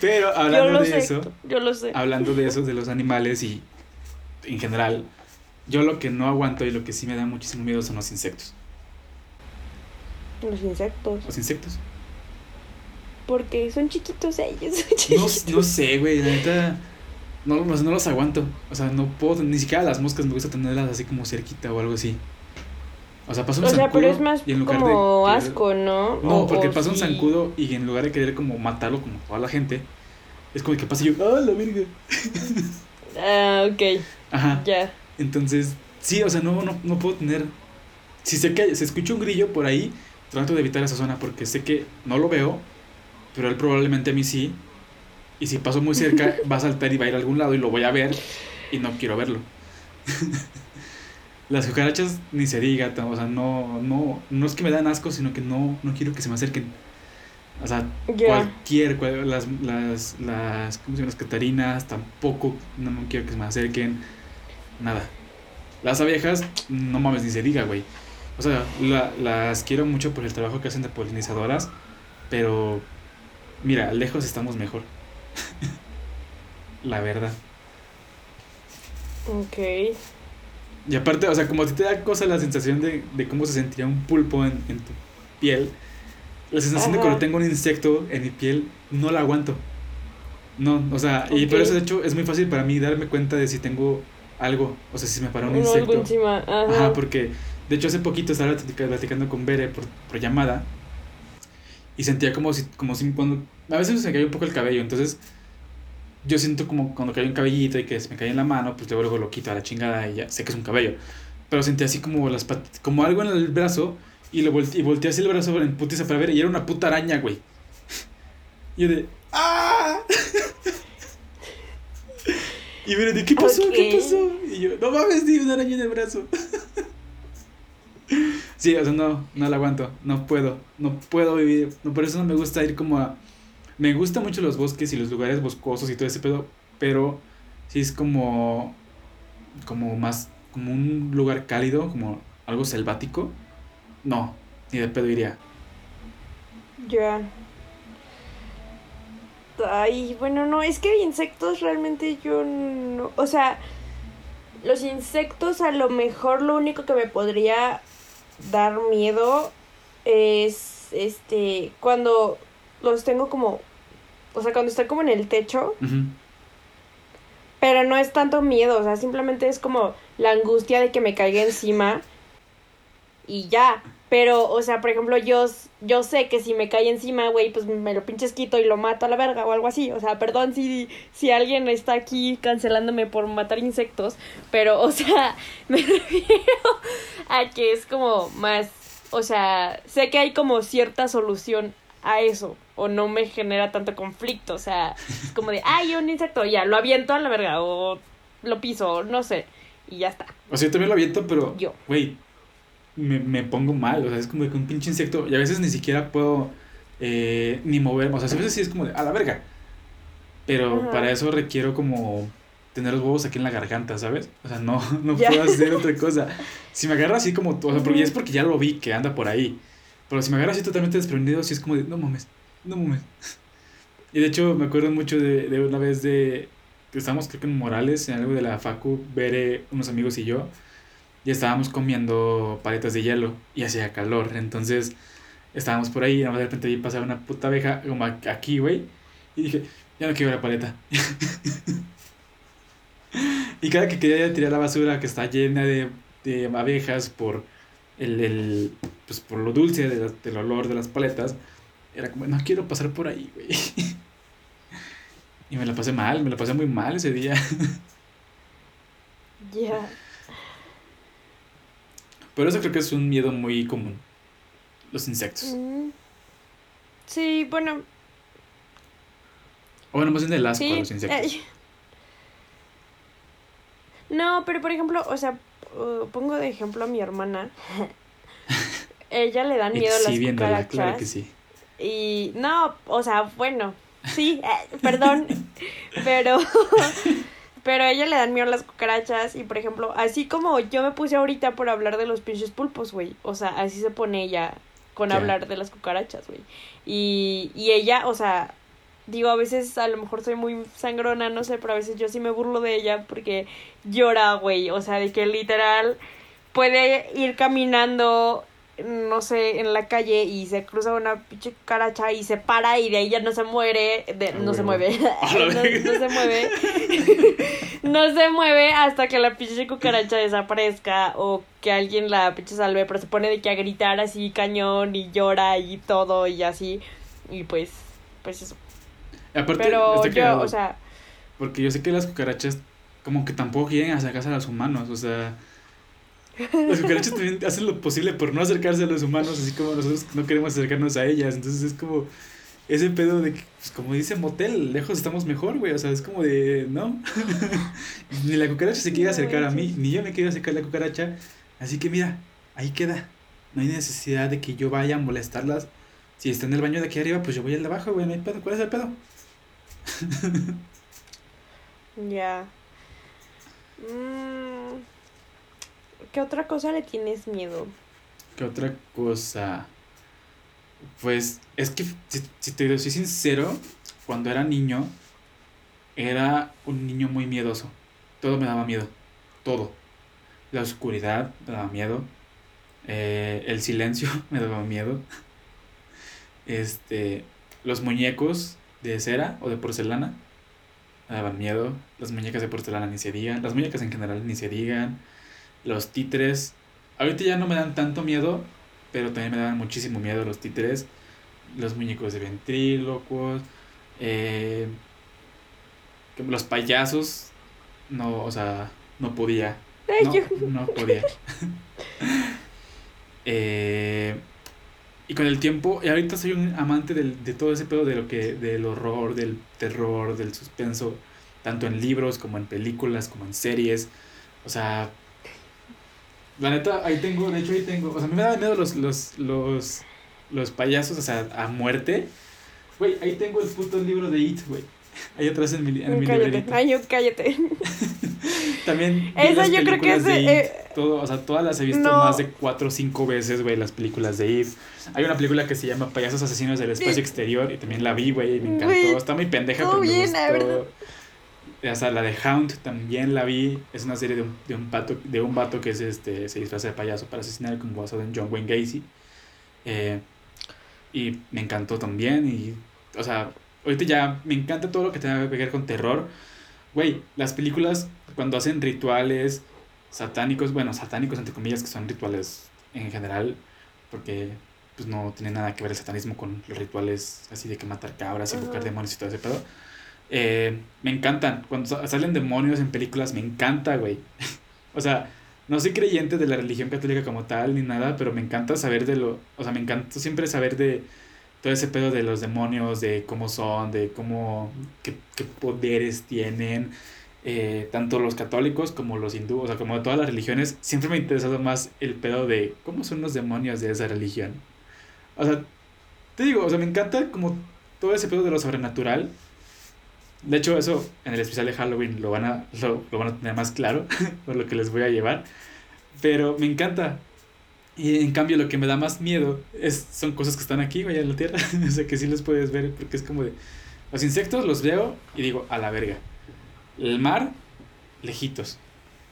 Pero hablando de sé, eso, yo lo sé. hablando de eso, de los animales y en general, yo lo que no aguanto y lo que sí me da muchísimo miedo son los insectos. Los insectos. Los insectos. Porque son chiquitos ellos. Son No, chiquitos. no sé, güey, la neta. No, no, no los aguanto. O sea, no puedo. Ni siquiera las moscas me gusta tenerlas así como cerquita o algo así. O sea, pasa un O sea, zancudo pero es más y en lugar como de. querer- asco, ¿no? No, O- porque o pasa un zancudo y en lugar de querer como matarlo como toda la gente, es como que pasa y yo, ¡ah, la verga! Ah, ok, Ajá. ya. Entonces, sí, o sea, no, no, no puedo tener. Si sé que se escucha un grillo por ahí, trato de evitar esa zona porque sé que no lo veo, pero él probablemente a mí sí. Y si paso muy cerca, va a saltar y va a ir a algún lado y lo voy a ver y no quiero verlo. Las cucarachas ni se diga, o sea, no, no, no es que me dan asco, sino que no, no quiero que se me acerquen. O sea, cualquier, cual- las, las, las, ¿cómo se llama? Las catarinas, tampoco, no, no quiero que se me acerquen, nada. Las abejas, no mames, ni se diga, güey. O sea, la- las quiero mucho por el trabajo que hacen de polinizadoras, pero mira, lejos estamos mejor. la verdad. Ok. Y aparte, o sea, como si te da cosa la sensación de, de cómo se sentiría un pulpo en, en tu piel, la sensación de cuando tengo un insecto en mi piel, no la aguanto. No, o sea, y por eso de hecho es muy fácil para mí darme cuenta de si tengo algo, o sea, si me para un insecto. Ajá. Ajá, porque de hecho hace poquito estaba platica- platicando con Bere por, por llamada y sentía como si, como si cuando, a veces se me cae un poco el cabello, entonces yo siento como cuando cae un cabellito y que se me cae en la mano, pues luego, luego lo quito a la chingada y ya sé que es un cabello. Pero sentí así como las como algo en el brazo y lo volte y volteé así el brazo en putiza para ver y era una puta araña, güey. Y yo de ¡Ah! y Bere de ¿qué pasó? ¿Qué Ok. pasó? Y yo, no mames, tío, una araña en el brazo. Sí, o sea, no, no la aguanto, no puedo, no puedo vivir, no, por eso no me gusta ir como a... Me gustan mucho los bosques y los lugares boscosos y todo ese pedo, pero sí es como, como más, como un lugar cálido, como algo selvático, no, ni de pedo iría. Ya. Ay, bueno, no, es que insectos realmente yo no. O sea, los insectos a lo mejor lo único que me podría dar miedo es este. Cuando los tengo como. O sea, cuando están como en el techo. Pero no es tanto miedo, o sea, simplemente es como la angustia de que me caiga encima y ya. Pero, o sea, por ejemplo, yo, yo sé que si me cae encima, güey, pues me lo pinches quito y lo mato a la verga o algo así. O sea, perdón si, si alguien está aquí cancelándome por matar insectos, pero, o sea, me refiero a que es como más, o sea, sé que hay como cierta solución a eso o no me genera tanto conflicto, o sea, es como de, ay, un insecto, ya, lo aviento a la verga o lo piso, no sé. y ya está. O sea, yo también lo aviento, pero, Yo. güey, me, me pongo mal. O sea, es como que un pinche insecto. Y a veces ni siquiera puedo eh, ni moverme. O sea, a veces sí es como de, a la verga. Pero Ajá. para eso requiero como tener los huevos aquí en la garganta, ¿sabes? O sea, no, no puedo hacer otra cosa. Si me agarra así como, o sea, porque es porque ya lo vi que anda por ahí. Pero si me agarra así totalmente desprendido, sí es como de, no mames, no mames. Y de hecho, me acuerdo mucho de, de una vez de que estábamos, creo que en Morales, en algo de la Facu, Bere, unos amigos y yo, y estábamos comiendo paletas de hielo y hacía calor. Entonces, estábamos por ahí y de repente vi pasar una puta abeja como aquí, güey, y dije, ya no quiero la paleta. y cada que quería tirar la basura que está llena de, de abejas por el, el, pues por lo dulce de del olor de las paletas, era como, no quiero pasar por ahí, güey. y me la pasé mal, me la pasé muy mal ese día. Ya. Pero eso creo que es un miedo muy común. Los insectos. Mm. Sí, bueno, O bueno, más bien el asco sí. a los insectos. Ay. No, pero por ejemplo, o sea, uh, pongo de ejemplo a mi hermana. Ella le dan miedo a las cucarachas. claro que sí. Y no, o sea, bueno, sí, eh, perdón, pero pero a ella le dan miedo las cucarachas y por ejemplo, así como yo me puse ahorita por hablar de los pinches pulpos, güey, o sea, así se pone ella con hablar de las cucarachas, güey. Y y ella, o sea, digo, a veces a lo mejor soy muy sangrona, no sé, pero a veces yo sí me burlo de ella porque llora, güey, o sea, de que literal puede ir caminando no sé, en la calle y se cruza una pinche cucaracha y se para y de ahí ya no se muere, de, Ah, no se mueve, no, se mueve, no se mueve hasta que la pinche cucaracha desaparezca o que alguien la pinche salve, pero se pone de que a gritar así cañón y llora y todo y así. Y pues, pues eso. Aparte, Pero yo, o sea, Porque yo sé que las cucarachas como que tampoco quieren acercarse a los humanos, o sea... Las cucarachas también hacen lo posible por no acercarse a los humanos, así como nosotros no queremos acercarnos a ellas. Entonces es como ese pedo de que, pues como dice Motel, lejos estamos mejor, güey. O sea, es como de, no. ni la cucaracha se quiere acercar a mí, ni yo me quiero acercar a la cucaracha. Así que mira, ahí queda. No hay necesidad de que yo vaya a molestarlas. Si está en el baño de aquí arriba, pues yo voy al de abajo, güey. No hay pedo. ¿Cuál es el pedo? ya. Mm, ¿Qué otra cosa le tienes miedo? ¿Qué otra cosa? Pues es que, si, te soy sincero, cuando era niño, era un niño muy miedoso. Todo me daba miedo. Todo. La oscuridad me daba miedo. eh, el silencio me daba miedo. Este, los muñecos de cera o de porcelana me daban miedo. Las muñecas de porcelana ni se digan. Las muñecas en general ni se digan. Los títeres. Ahorita ya no me dan tanto miedo, pero también me daban muchísimo miedo los títeres. Los muñecos de ventrílocos. eh, los payasos. No, o sea, no podía. No, no podía. Eh, y con el tiempo, y ahorita soy un amante del, de todo ese pedo de lo que, del horror, del terror, del suspenso, tanto en libros como en películas, como en series. O sea, la neta, ahí tengo, de hecho ahí tengo, o sea, a mí me daban miedo los, los, los, los payasos, o sea, a muerte. Güey, ahí tengo el puto libro de It, güey. Ahí atrás en mi, en mi cállate. librerito. Ay, cállate. También. vi Eso las yo creo que es, de It, eh, todo, o sea, todas las he visto no. más de cuatro o cinco veces, güey, las películas de It. Hay una película que se llama Payasos Asesinos del Espacio Exterior y también la vi, güey, y me encantó. Está muy pendeja, pero me bien, la verdad. gustó. O sea, la de Hound también la vi. Es una serie de un, de un pato, de un vato que es este, se disfraza de payaso para asesinar, como basado en John Wayne Gacy. Eh, y me encantó también. Y, o sea, ahorita ya me encanta todo lo que tenga que ver con terror. Güey, las películas cuando hacen rituales satánicos, bueno, satánicos entre comillas, que son rituales en general, porque pues no tiene nada que ver el satanismo con los rituales así de que matar cabras, invocar Ajá. demonios y todo ese pedo. Eh, me encantan. Cuando sa- salen demonios en películas, me encanta, güey. o sea, no soy creyente de la religión católica como tal ni nada, pero me encanta saber de lo. O sea, me encanta siempre saber de todo ese pedo de los demonios, de cómo son, de cómo. qué, qué poderes tienen. eh, tanto los católicos como los hindúes, o sea, como todas las religiones, siempre me ha interesado más el pedo de cómo son los demonios de esa religión. O sea, te digo, o sea, me encanta como todo ese pedo de lo sobrenatural. De hecho, eso en el especial de Halloween lo van a, lo, lo van a tener más claro, por lo que les voy a llevar. Pero me encanta. Y en cambio lo que me da más miedo es, son cosas que están aquí, güey, en la tierra. o sea, que sí los puedes ver porque es como de... Los insectos los veo y digo, a la verga. El mar, lejitos.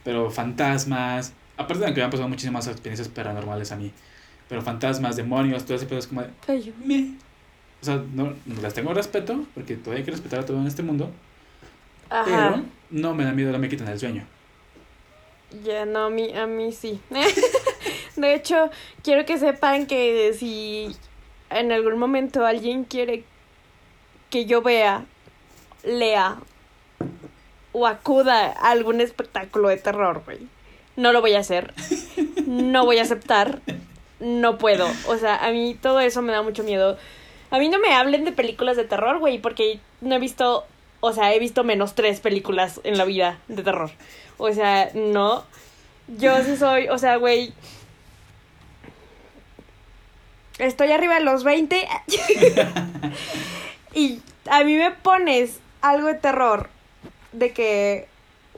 Pero fantasmas... Aparte de que me han pasado muchísimas experiencias paranormales a mí. Pero fantasmas, demonios, todo ese pedo es como de... Me. O sea, no, las tengo respeto, porque todavía hay que respetar a todo en este mundo. Ajá. Pero no me da miedo, no me quitan el sueño. Ya, no, a mí, a mí sí. de hecho, quiero que sepan que si en algún momento alguien quiere que yo vea, lea o acuda a algún espectáculo de terror, güey, no lo voy a hacer. No voy a aceptar. No puedo. O sea, a mí todo eso me da mucho miedo. A mí no me hablen de películas de terror, güey, porque no he visto, o sea, he visto menos tres películas en la vida de terror. O sea, no. Yo sí soy, o sea, güey. Estoy arriba de los 20. y a mí me pones algo de terror. De que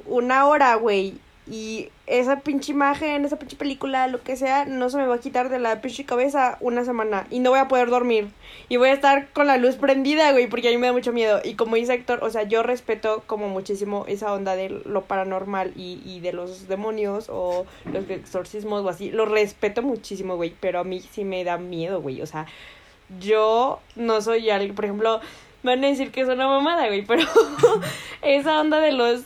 una hora, güey. Y esa pinche imagen, esa pinche película, lo que sea, no se me va a quitar de la pinche cabeza una semana. Y no voy a poder dormir. Y voy a estar con la luz prendida, güey, porque a mí me da mucho miedo. Y como dice Héctor, o sea, yo respeto como muchísimo esa onda de lo paranormal y, y de los demonios o los exorcismos o así. Lo respeto muchísimo, güey, pero a mí sí me da miedo, güey. O sea, yo no soy alguien, por ejemplo, van a decir que es una mamada, güey, pero esa onda de los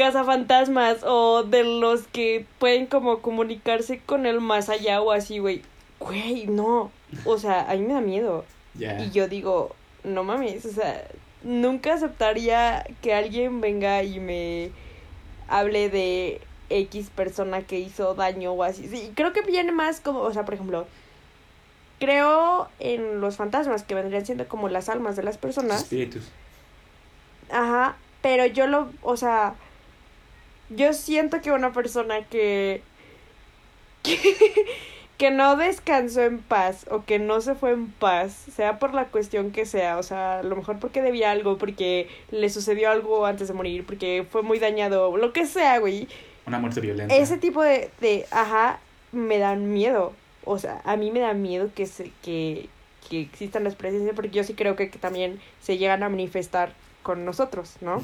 cazafantasmas o de los que pueden como comunicarse con el más allá o así, güey. Güey, no. O sea, a mí me da miedo. Y yo digo, no mames, o sea, nunca aceptaría que alguien venga y me hable de X persona que hizo daño o así. Sí, creo que viene más como, o sea, por ejemplo, creo en los fantasmas que vendrían siendo como las almas de las personas. Espíritus. Ajá, pero yo lo, o sea, yo siento que una persona que, que, que no descansó en paz o que no se fue en paz, sea por la cuestión que sea, o sea, a lo mejor porque debía algo, porque le sucedió algo antes de morir, porque fue muy dañado, lo que sea, güey. Una muerte violenta. Ese tipo de, de, ajá, me dan miedo. O sea, a mí me da miedo que, se, que, que existan las presencias, porque yo sí creo que, que también se llegan a manifestar con nosotros, ¿no?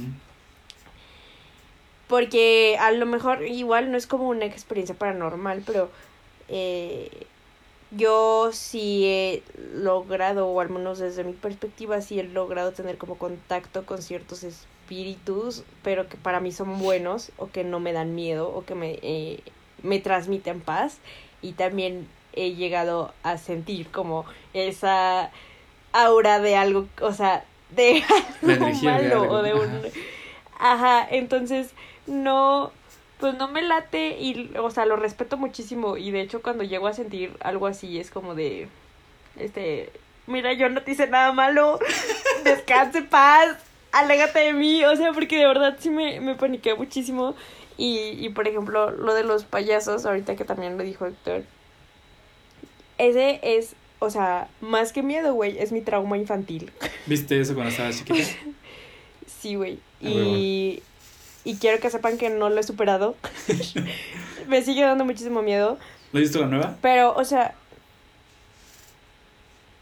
Porque a lo mejor igual no es como una experiencia paranormal, pero eh, yo sí he logrado, o al menos desde mi perspectiva, sí he logrado tener como contacto con ciertos espíritus, pero que para mí son buenos, o que no me dan miedo, o que me, eh, me transmiten paz. Y también he llegado a sentir como esa aura de algo, o sea, de algo de malo, o de un... Ajá, entonces no, pues no me late y, o sea, lo respeto muchísimo y de hecho cuando llego a sentir algo así es como de, este, mira, yo no te hice nada malo, descanse paz, alégate de mí, o sea, porque de verdad sí me, me paniqué muchísimo y, y por ejemplo, lo de los payasos, ahorita que también lo dijo Héctor, ese es, o sea, más que miedo, güey, es mi trauma infantil. ¿Viste eso cuando estabas chiquita? Sí, güey. Y, y quiero que sepan que no lo he superado. Me sigue dando muchísimo miedo. ¿No has visto la nueva? Pero, o sea.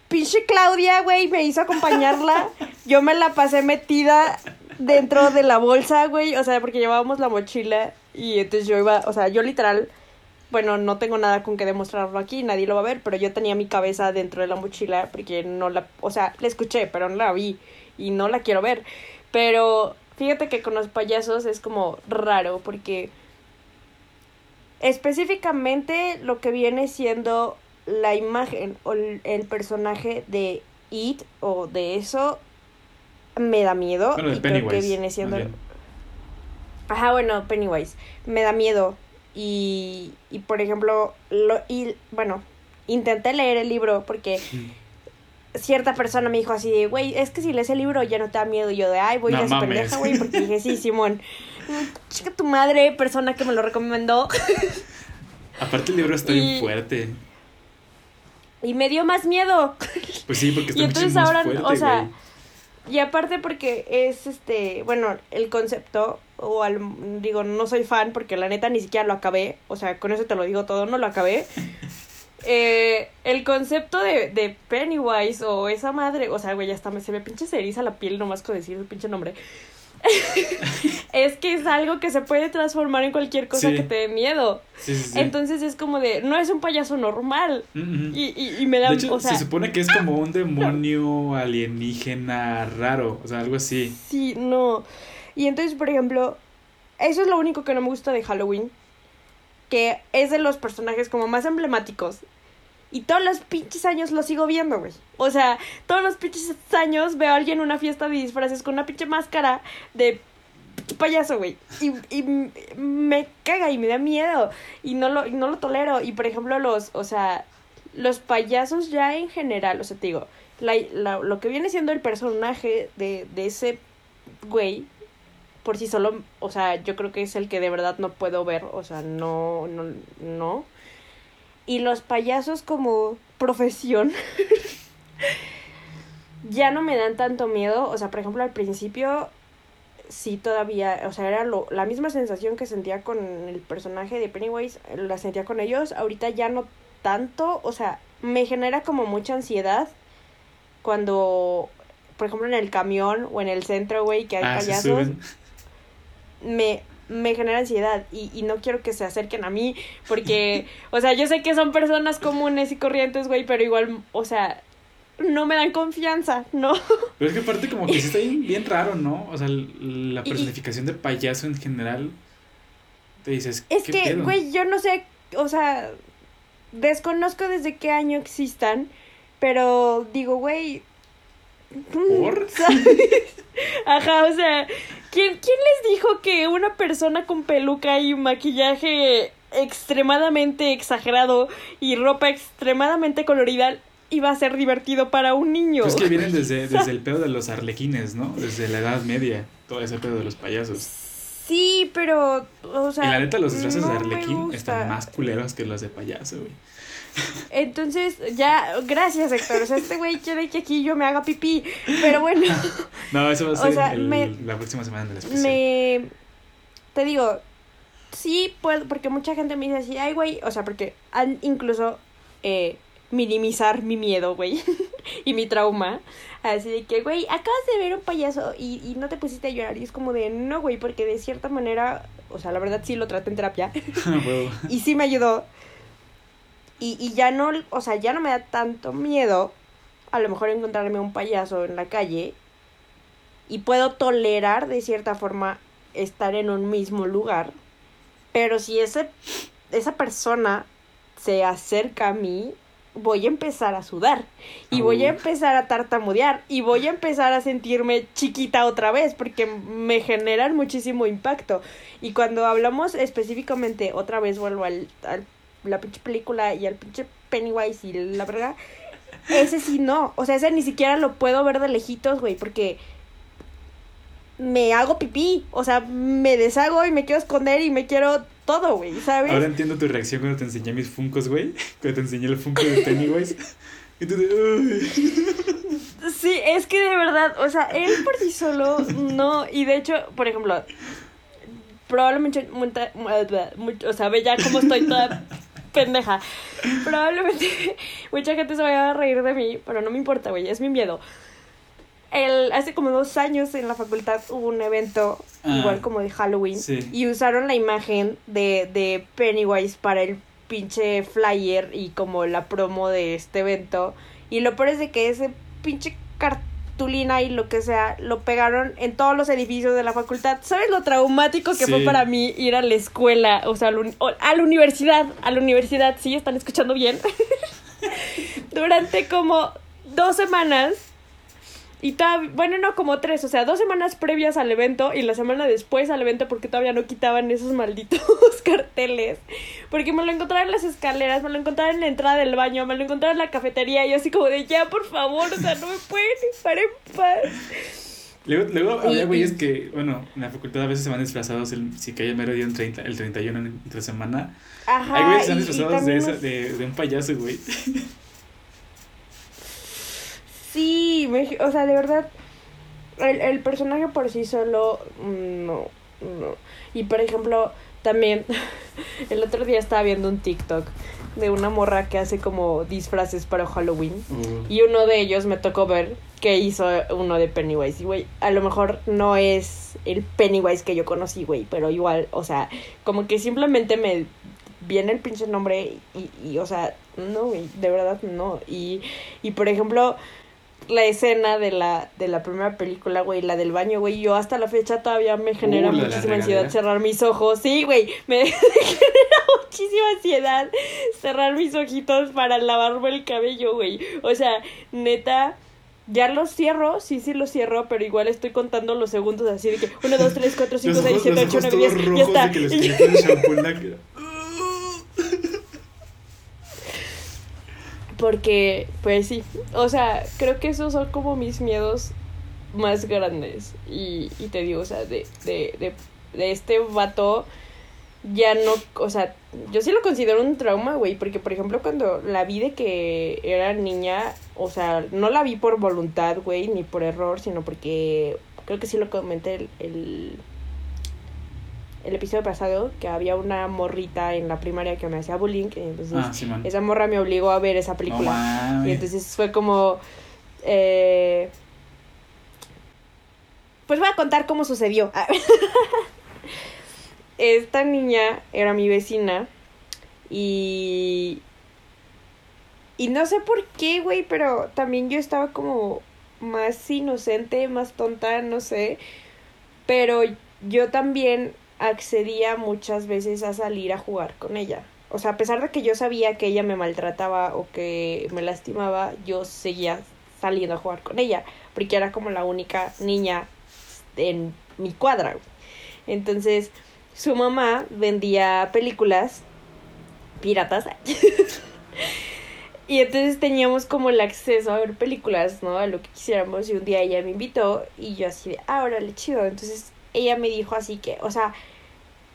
Pinche Claudia, güey, me hizo acompañarla. Yo me la pasé metida dentro de la bolsa, güey. O sea, porque llevábamos la mochila. Y entonces yo iba, o sea, yo literal. Bueno, no tengo nada con que demostrarlo aquí, nadie lo va a ver, pero yo tenía mi cabeza dentro de la mochila porque no la, o sea, la escuché, pero no la vi y no la quiero ver. Pero fíjate que con los payasos es como raro porque específicamente lo que viene siendo la imagen o el, personaje de It o de eso me da miedo Bueno, y creo que viene siendo. Ajá, bueno, Pennywise. Me da miedo. Y, y por ejemplo, lo, y, bueno, intenté leer el libro porque cierta persona me dijo así de, güey, es que si lees el libro ya no te da miedo. Y yo de, ay, voy No a esa mames. pendeja, güey, porque dije, sí, Simón. Chica tu madre, persona que me lo recomendó. Aparte el libro está Y- bien fuerte. Y me dio más miedo. Pues sí, porque está Y entonces más ahora, fuerte, o sea, y aparte porque es este, bueno, el concepto, o al, digo, no soy fan porque la neta ni siquiera lo acabé, o sea, con eso te lo digo todo, no lo acabé. Eh, el concepto de, de Pennywise o esa madre, o sea, güey, ya está, se me pinche se eriza la piel nomás con decir el pinche nombre. es que es algo que se puede transformar en cualquier cosa Sí. que te dé miedo. Sí, sí, sí. Entonces es como de, no es un payaso normal. Y, y, y me da, de hecho, o sea, se supone que es como un demonio alienígena raro, o sea, algo así. Sí, no. Y entonces, por ejemplo, eso es lo único que no me gusta de Halloween. Que es de los personajes como más emblemáticos. Y todos los pinches años lo sigo viendo, güey. O sea, todos los pinches años veo a alguien en una fiesta de disfraces con una pinche máscara de payaso, güey. Y, y me caga y me da miedo. Y no lo, no lo tolero. Y por ejemplo, los, o sea, los payasos ya en general, o sea, te digo, la, la- lo que viene siendo el personaje de, de ese güey, por sí solo, o sea, yo creo que es el que de verdad no puedo ver, o sea, no, no, no. Y los payasos como profesión ya no me dan tanto miedo, o sea, por ejemplo, al principio sí todavía, o sea, era lo, la misma sensación que sentía con el personaje de Pennywise, la sentía con ellos, ahorita ya no tanto, o sea, me genera como mucha ansiedad cuando, por ejemplo, en el camión o en el centro, güey, que hay Ah, payasos. Me, me genera ansiedad y, y no quiero que se acerquen a mí porque, o sea, yo sé que son personas comunes y corrientes, güey, pero igual, o sea, no me dan confianza, ¿no? Pero es que aparte como que sí está bien, bien raro, ¿no? O sea, la y- personificación de payaso en general, te dices, Es ¿qué que, pedo? güey, yo no sé, o sea, desconozco desde qué año existan, pero digo, güey... ¿Por? ¿sabes? Ajá, o sea, ¿quién, ¿quién les dijo que una persona con peluca y maquillaje extremadamente exagerado y ropa extremadamente colorida iba a ser divertido para un niño? Pues es que vienen desde, desde el pedo de los arlequines, ¿no? Desde la Edad Media, todo ese pedo de los payasos. Sí, pero, o sea... y la neta, los disfraces no de arlequín están más culeros que los de payaso, güey. Entonces, ya, gracias Héctor, o sea, este güey quiere que aquí yo me haga pipí, pero bueno, No, eso va a O ser sea, el- me- la próxima semana del especial. me... Te digo, sí puedo, porque mucha gente me dice así, ay güey, o sea, porque han incluso eh, minimizar mi miedo, güey, y mi trauma, así de que, güey, acabas de ver un payaso y, y no te pusiste a llorar, y es como de, no, güey, porque de cierta manera, o sea, la verdad sí lo traté en terapia, y sí me ayudó. Y, y ya no, o sea, ya no me da tanto miedo a lo mejor encontrarme un payaso en la calle y puedo tolerar de cierta forma estar en un mismo lugar, pero si ese, esa persona se acerca a mí, voy a empezar a sudar y voy a empezar a tartamudear y voy a empezar a sentirme chiquita otra vez porque me generan muchísimo impacto. Y cuando hablamos específicamente, otra vez vuelvo al, al la pinche película y al pinche Pennywise y la verga, ese sí no. O sea, ese ni siquiera lo puedo ver de lejitos, güey, porque me hago pipí. O sea, me deshago y me quiero esconder y me quiero todo, güey, ¿sabes? Ahora entiendo tu reacción cuando te enseñé mis funcos, güey. Cuando te enseñé el funko de Pennywise. Y tú "Uy". Sí, es que de verdad, o sea, él por sí solo no. Y de hecho, por ejemplo, probablemente. mucha- mucha- o sea, ve ya cómo estoy toda pendeja. Probablemente mucha gente se vaya a reír de mí, pero no me importa, güey, es mi miedo. El, hace como dos años en la facultad hubo un evento, Ah, igual como de Halloween, sí. y usaron la imagen de, de Pennywise para el pinche flyer y como la promo de este evento. Y lo peor es de que ese pinche cartulina y lo que sea, lo pegaron en todos los edificios de la facultad. ¿Sabes lo traumático que fue para mí ir a la escuela? O sea, a la universidad, a la universidad, ¿sí? ¿Están escuchando bien? Durante como dos semanas Y todavía, bueno, no, como tres, o sea, dos semanas previas al evento y la semana después al evento porque todavía no quitaban esos malditos carteles. Porque me lo encontraron en las escaleras, me lo encontraron en la entrada del baño, me lo encontraron en la cafetería y yo así como de, ya, por favor, o sea, no me pueden dejar en paz. Luego, luego había güeyes que, bueno, en la facultad a veces se van disfrazados, el, si cae el mero día un 30, el 31 en- entre semana. Ajá. Hay güeyes que se van disfrazados de, esa, de, de un payaso, güey. Sí, me- o sea, de verdad, el, el personaje por sí solo, mm, no, no. Y por ejemplo, también, el otro día estaba viendo un TikTok de una morra que hace como disfraces para Halloween. Uh, Y uno de ellos me tocó ver que hizo uno de Pennywise. Y, güey, a lo mejor no es el Pennywise que yo conocí, güey, pero igual, o sea, como que simplemente me viene el pinche nombre y, y o sea, no, güey, de verdad no. Y, y por ejemplo, la escena de la, de la primera película, güey, la del baño, güey, yo hasta la fecha todavía me genera Uh, muchísima ansiedad cerrar mis ojos. Sí, güey, me genera muchísima ansiedad cerrar mis ojitos para lavarme el cabello, güey. O sea, neta, ya los cierro, sí, sí los cierro, pero igual estoy contando los segundos así de que 1, 2, 3, 4, 5, los 6, ojos, 7, los 8, ojos 9, 10, todos ya está. de que les Y- quitó el shampoo en la cara. Porque, pues sí, o sea, creo que esos son como mis miedos más grandes. Y, y te digo, o sea, de, de, de, de este vato ya no, o sea, yo sí lo considero un trauma, güey, porque por ejemplo cuando la vi de que era niña, o sea, no la vi por voluntad, güey, ni por error, sino porque creo que sí lo comenté el, el, el episodio pasado, que había una morrita en la primaria que me hacía bullying, entonces Ah, sí, esa morra me obligó a ver esa película. y entonces fue como... eh, pues voy a contar cómo sucedió. Esta niña era mi vecina y... Y no sé por qué, güey, pero también yo estaba como más inocente, más tonta, no sé. Pero yo también accedía muchas veces a salir a jugar con ella. O sea, a pesar de que yo sabía que ella me maltrataba o que me lastimaba, yo seguía saliendo a jugar con ella, porque era como la única niña en mi cuadra. Entonces, su mamá vendía películas piratas. y entonces teníamos como el acceso a ver películas, ¿no? A lo que quisiéramos. Y un día ella me invitó y yo así de, ah, órale, chido. Entonces ella me dijo así que, o sea,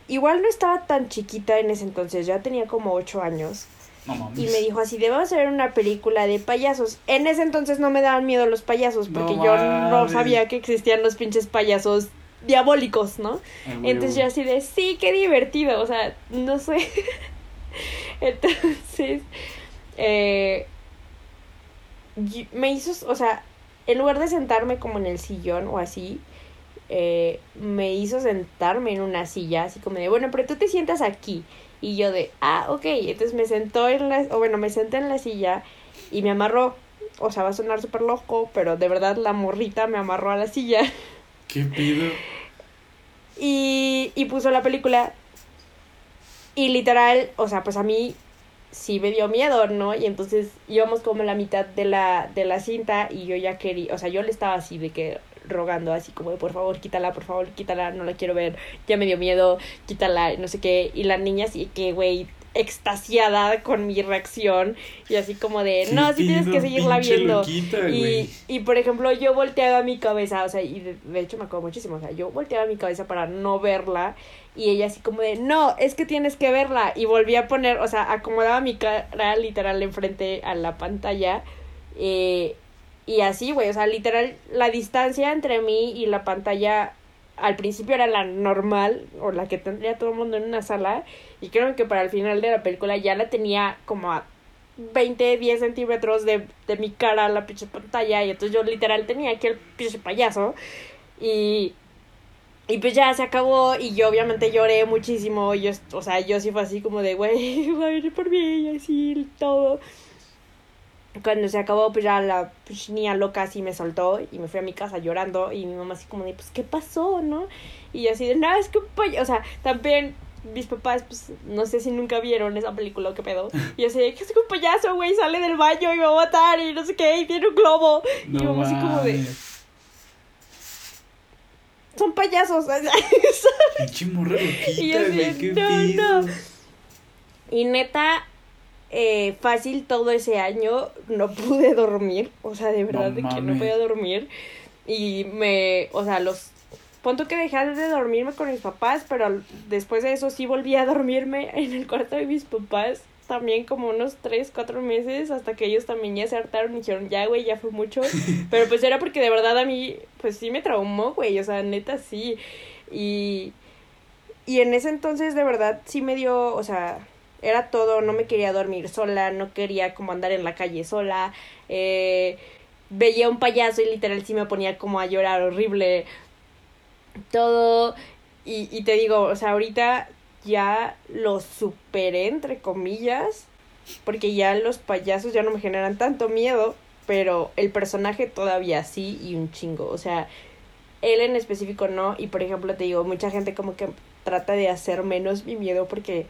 igual no estaba tan chiquita en ese entonces, ya tenía como ocho años. No mames. Y me dijo así, debemos ver una película de payasos. En ese entonces no me daban miedo los payasos, porque No yo no sabía que existían los pinches payasos diabólicos, ¿no? Ay, güey, Entonces yo así de, sí, qué divertido, o sea, no sé. Entonces, eh, me hizo, o sea, en lugar de sentarme como en el sillón o así, eh, me hizo sentarme en una silla, así como de, bueno, pero tú te sientas aquí. Y yo de, ah, ok. Entonces me sentó en la, o bueno, me senté en la silla y me amarró. O sea, va a sonar súper loco, pero de verdad la morrita me amarró a la silla. ¿Qué pido? Y, y puso la película. Y literal, o sea, pues a mí sí me dio miedo, ¿no? Y entonces íbamos como a la mitad de la, de la cinta y yo ya quería, o sea, yo le estaba así de que rogando así como de por favor quítala, por favor quítala, no la quiero ver, ya me dio miedo, quítala, no sé qué. Y la niña así que, güey, extasiada con mi reacción y así como de, ¿Qué no, sí tienes que seguirla viendo. loquita? Y, y por ejemplo, yo volteaba mi cabeza, o sea, y de, de hecho me acuerdo muchísimo, o sea, yo volteaba mi cabeza para no verla y ella así como de, no, es que tienes que verla. Y volví a poner, o sea, acomodaba mi cara literal enfrente a la pantalla. eh, y así, güey, o sea, literal, la distancia entre mí y la pantalla al principio era la normal o la que tendría todo el mundo en una sala. Y creo que para el final de la película ya la tenía como a 20, 10 centímetros de, de mi cara la pinche pantalla. Y entonces yo literal tenía aquí el pinche payaso. Y, y pues ya se acabó. Y yo obviamente lloré muchísimo. Yo, o sea, yo sí fue así como de, güey, va a venir por mí. Y así todo. Cuando se acabó, pues ya la pues, niña loca así me soltó y me fui a mi casa llorando. Y mi mamá así como de, pues, ¿qué pasó, no? Y yo así de, no, es que un payaso. O sea, también mis papás, pues, no sé si nunca vieron esa película o qué pedo. Y así de, que es que un payaso, güey, sale del baño y me va a matar y no sé qué, y tiene un globo. y mi No mamá así como de, son payasos. Pinche morra loquita, Y yo así, güey, qué no, pido. no. Y neta, eh, fácil todo ese año no pude dormir. O sea, de verdad, No de que no podía dormir. Y me, o sea, los... Punto que dejé de dormirme con mis papás, pero después de eso sí volví a dormirme en el cuarto de mis papás. También como unos 3, 4 meses hasta que ellos también ya se hartaron y dijeron, ya, güey, ya fue mucho. Pero pues era porque de verdad a mí, pues sí me traumó, güey, o sea, neta sí. Y, y en ese entonces de verdad sí me dio, o sea, era todo, no me quería dormir sola, no quería como andar en la calle sola, eh, veía un payaso y literal sí me ponía como a llorar horrible, todo, y, y te digo, o sea, ahorita ya lo superé, entre comillas, porque ya los payasos ya no me generan tanto miedo, pero el personaje todavía sí y un chingo, o sea, él en específico no, y por ejemplo te digo, mucha gente como que trata de hacer menos mi miedo porque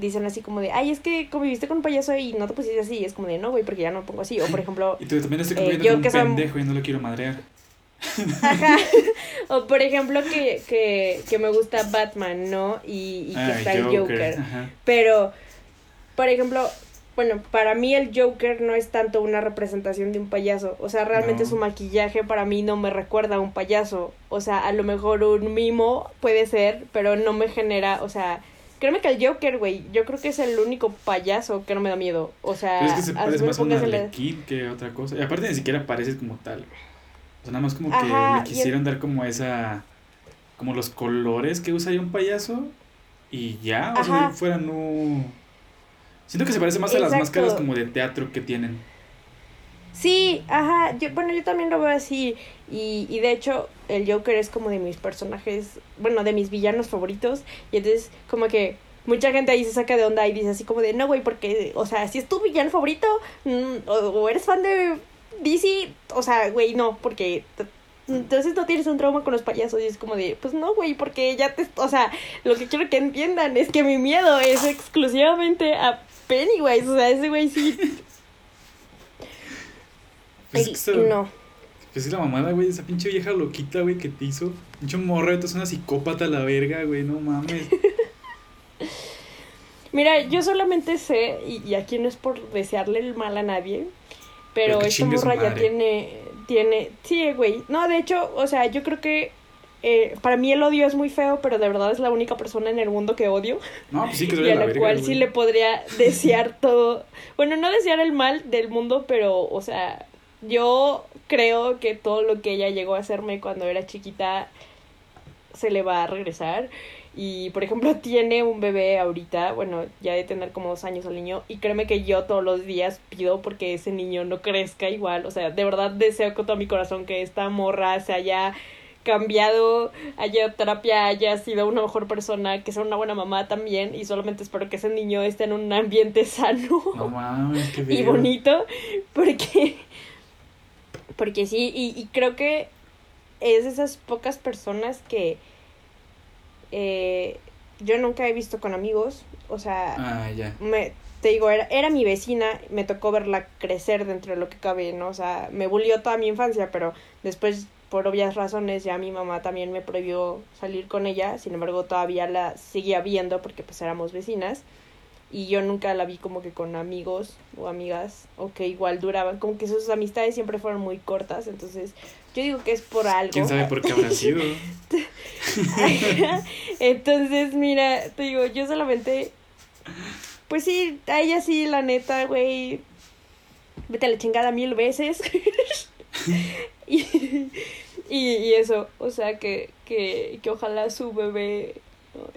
dicen así como de, ay, es que conviviste con un payaso y no te pusiste así, y es como de, no, güey, porque ya no me pongo así, o por ejemplo, Y tú también estoy Eh, yo con un que soy- pendejo y no lo quiero madrear. Ajá. O por ejemplo que, que, que me gusta Batman, ¿no? Y, y que Ah, está el Joker. Ajá. Pero, por ejemplo, bueno, para mí el Joker no es tanto una representación de un payaso. O sea, realmente No. su maquillaje para mí no me recuerda a un payaso. O sea, a lo mejor un mimo puede ser, pero no me genera, o sea... Créeme que el Joker, güey, yo creo que es el único payaso que no me da miedo. O sea, Pero es que se parece más a un arlequín que otra cosa. Y aparte ni siquiera parece como tal. O sea, nada más como que le el- quisieron dar como esa... Como los colores que usaría un payaso. Y ya, o sea, Ajá. fuera no... Siento que se parece más a las máscaras como de teatro que tienen. Sí, ajá, yo, bueno, yo también lo veo así y, y de hecho el Joker es como de mis personajes, bueno, de mis villanos favoritos y entonces como que mucha gente ahí se saca de onda y dice así como de, no, güey, porque, o sea, si es tu villano favorito mm, o, o eres fan de DC, o sea, güey, no, porque... Entonces no tienes un trauma con los payasos y es como de, pues no, güey, porque ya te... O sea, lo que quiero que entiendan es que mi miedo es exclusivamente a Pennywise, o sea, ese güey sí... Pues es que es la mamada, güey, esa pinche vieja loquita, güey, que te hizo. Pinche morra, es una psicópata a la verga, güey, no mames. Mira, yo solamente sé, y, y aquí no es por desearle el mal a nadie, Pero pero esta morra ya tiene, tiene, sí, güey. No, de hecho, o sea, yo creo que eh, para mí el odio es muy feo, pero de verdad es la única persona en el mundo que odio No, pues sí que y a a la, cual sí le podría desear todo. Bueno, no desear el mal del mundo, pero, o sea, yo creo que todo lo que ella llegó a hacerme cuando era chiquita se le va a regresar. Y, por ejemplo, tiene un bebé ahorita, bueno, ya de tener como dos años el niño, y créeme que yo todos los días pido porque ese niño no crezca igual. O sea, de verdad deseo con todo mi corazón que esta morra se haya cambiado, haya terapia, haya sido una mejor persona, que sea una buena mamá también, y solamente espero que ese niño esté en un ambiente sano No mames, qué y bonito, porque, porque sí, y, y creo que es de esas pocas personas que eh, yo nunca he visto con amigos, o sea, Ah, me, te digo, era, era mi vecina, me tocó verla crecer dentro de lo que cabe, ¿no? O sea, me bulió toda mi infancia, pero después, por obvias razones, ya mi mamá también me prohibió salir con ella, sin embargo, todavía la seguía viendo porque pues éramos vecinas, y yo nunca la vi como que con amigos o amigas, o que igual duraban, como que sus amistades siempre fueron muy cortas, entonces yo digo que es por algo. ¿Quién sabe por qué habrá sido? Entonces, mira, te digo, yo solamente. Pues sí, a ella sí, la neta, güey. Vete a la chingada mil veces. y, y, y eso, o sea, que, que, que ojalá su bebé.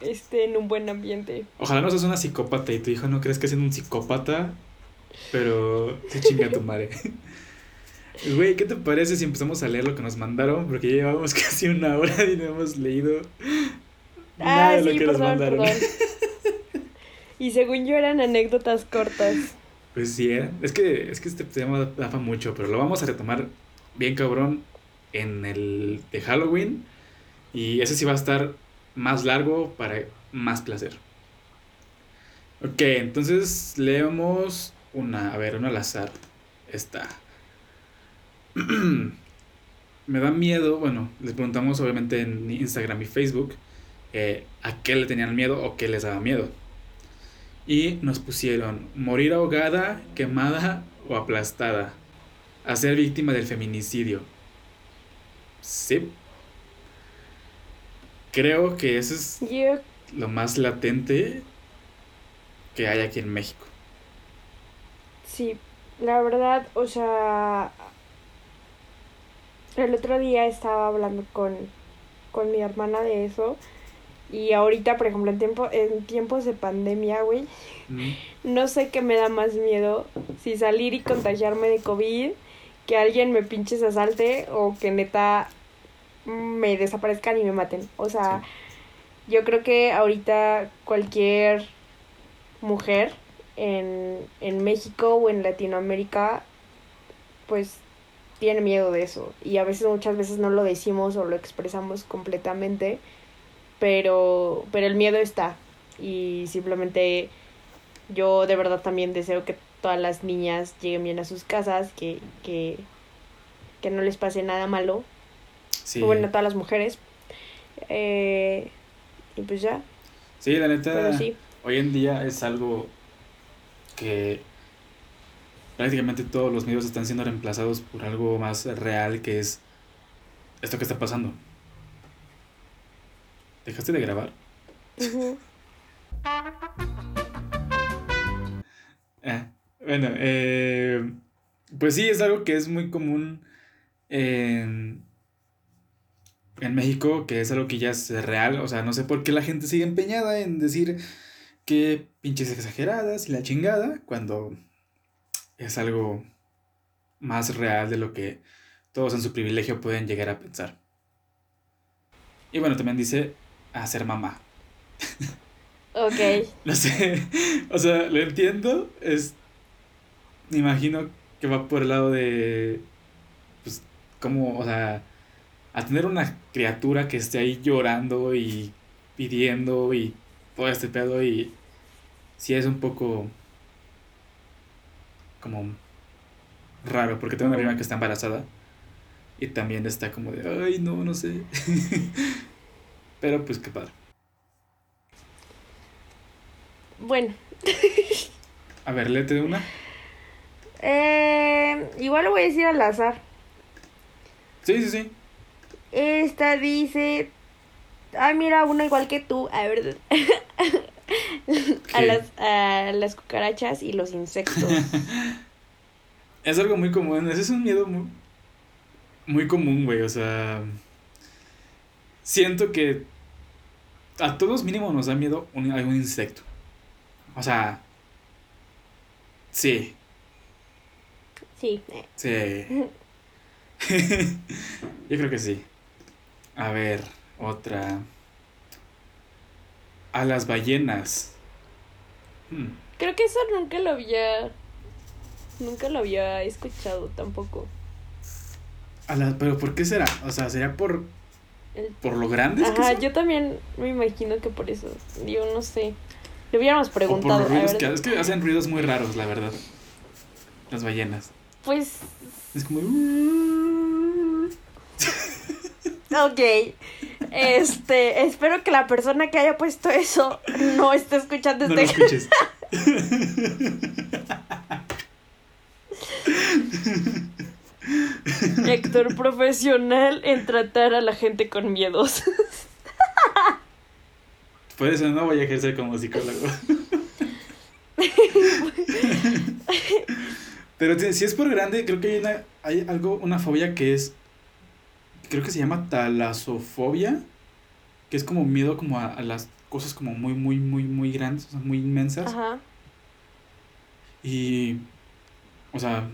Esté en un buen ambiente. Ojalá no seas una psicópata y tu hijo no crees que siendo un psicópata, pero se chinga tu madre. Güey, ¿qué te parece si empezamos a leer lo que nos mandaron? Porque ya llevamos casi una hora y no hemos leído nada Ah, de lo que nos perdón, mandaron. perdón. Y según yo eran anécdotas cortas. Pues sí, ¿eh? es que es que este tema da da pa' mucho, pero lo vamos a retomar bien cabrón en el de Halloween y ese sí va a estar más largo para más placer. Ok, entonces leemos una, a ver, una al azar. Esta. me da miedo, bueno, les preguntamos obviamente en Instagram y Facebook eh, a qué le tenían miedo o qué les daba miedo. Y nos pusieron morir ahogada, quemada o aplastada. A ser víctima del feminicidio. Sí. Creo que eso es lo más latente que hay aquí en México. Sí, la verdad, o sea, el otro día estaba hablando con, con mi hermana de eso. Y ahorita, por ejemplo, en, tiempo, en tiempos de pandemia, güey, no sé qué me da más miedo. Si salir y contagiarme de COVID, que alguien me pinche se asalte o que neta me desaparezcan y me maten. O sea, yo creo que ahorita cualquier mujer en, en México o en Latinoamérica, pues tiene miedo de eso. Y a veces, muchas veces no lo decimos o lo expresamos completamente, pero, pero el miedo está. Y simplemente yo de verdad también deseo que todas las niñas lleguen bien a sus casas, que, que, que no les pase nada malo. Sí. bueno, a todas las mujeres. Eh, y pues ya. Sí, la neta. Hoy en día es algo que prácticamente todos los medios están siendo reemplazados por algo más real que es esto que está pasando. ¿Dejaste de grabar? ah, bueno, eh, pues sí, es algo que es muy común en, en México, que es algo que ya es real. O sea, no sé por qué la gente sigue empeñada en decir que pinches exageradas y la chingada, cuando es algo más real de lo que todos en su privilegio pueden llegar a pensar. Y bueno, también dice hacer mamá. Ok. no sé, o sea, lo entiendo, es, me imagino que va por el lado de, pues, como, o sea, a tener una criatura que esté ahí llorando y pidiendo y todo este pedo y si es un poco como raro, porque tengo una prima que está embarazada y también está como de, ay, no, no sé. Pero pues qué padre. Bueno. A ver, léete una. Eh, igual lo voy a decir al azar. Sí, sí, sí. Esta dice. Ay, mira, una igual que tú. A ver. a, las, a las cucarachas y los insectos. es algo muy común, ese es un miedo muy, muy común, güey, o sea... Siento que a todos mínimo nos da miedo un, algún insecto. O sea... Sí. Sí. Sí. Yo creo que sí. A ver, otra a las ballenas. Hmm. Creo que eso nunca lo había. Nunca lo había escuchado tampoco. A la, pero ¿por qué será? O sea, ¿sería por. por lo grandes Ajá, yo también me imagino que por eso. Yo no sé. Le hubiéramos preguntado. es que hacen ruidos muy raros, la verdad. Las ballenas. Pues. Es como. Ok. Este, espero que la persona que haya puesto eso no esté escuchando este. No escuches. Héctor profesional en tratar a la gente con miedos. Por eso no voy a ejercer como psicólogo. Pero si es por grande, creo que hay, una, hay algo, una fobia que es creo que se llama talasofobia, que es como miedo como a, las cosas como muy, muy, muy, muy grandes, o sea, muy inmensas. Ajá. Y, o sea,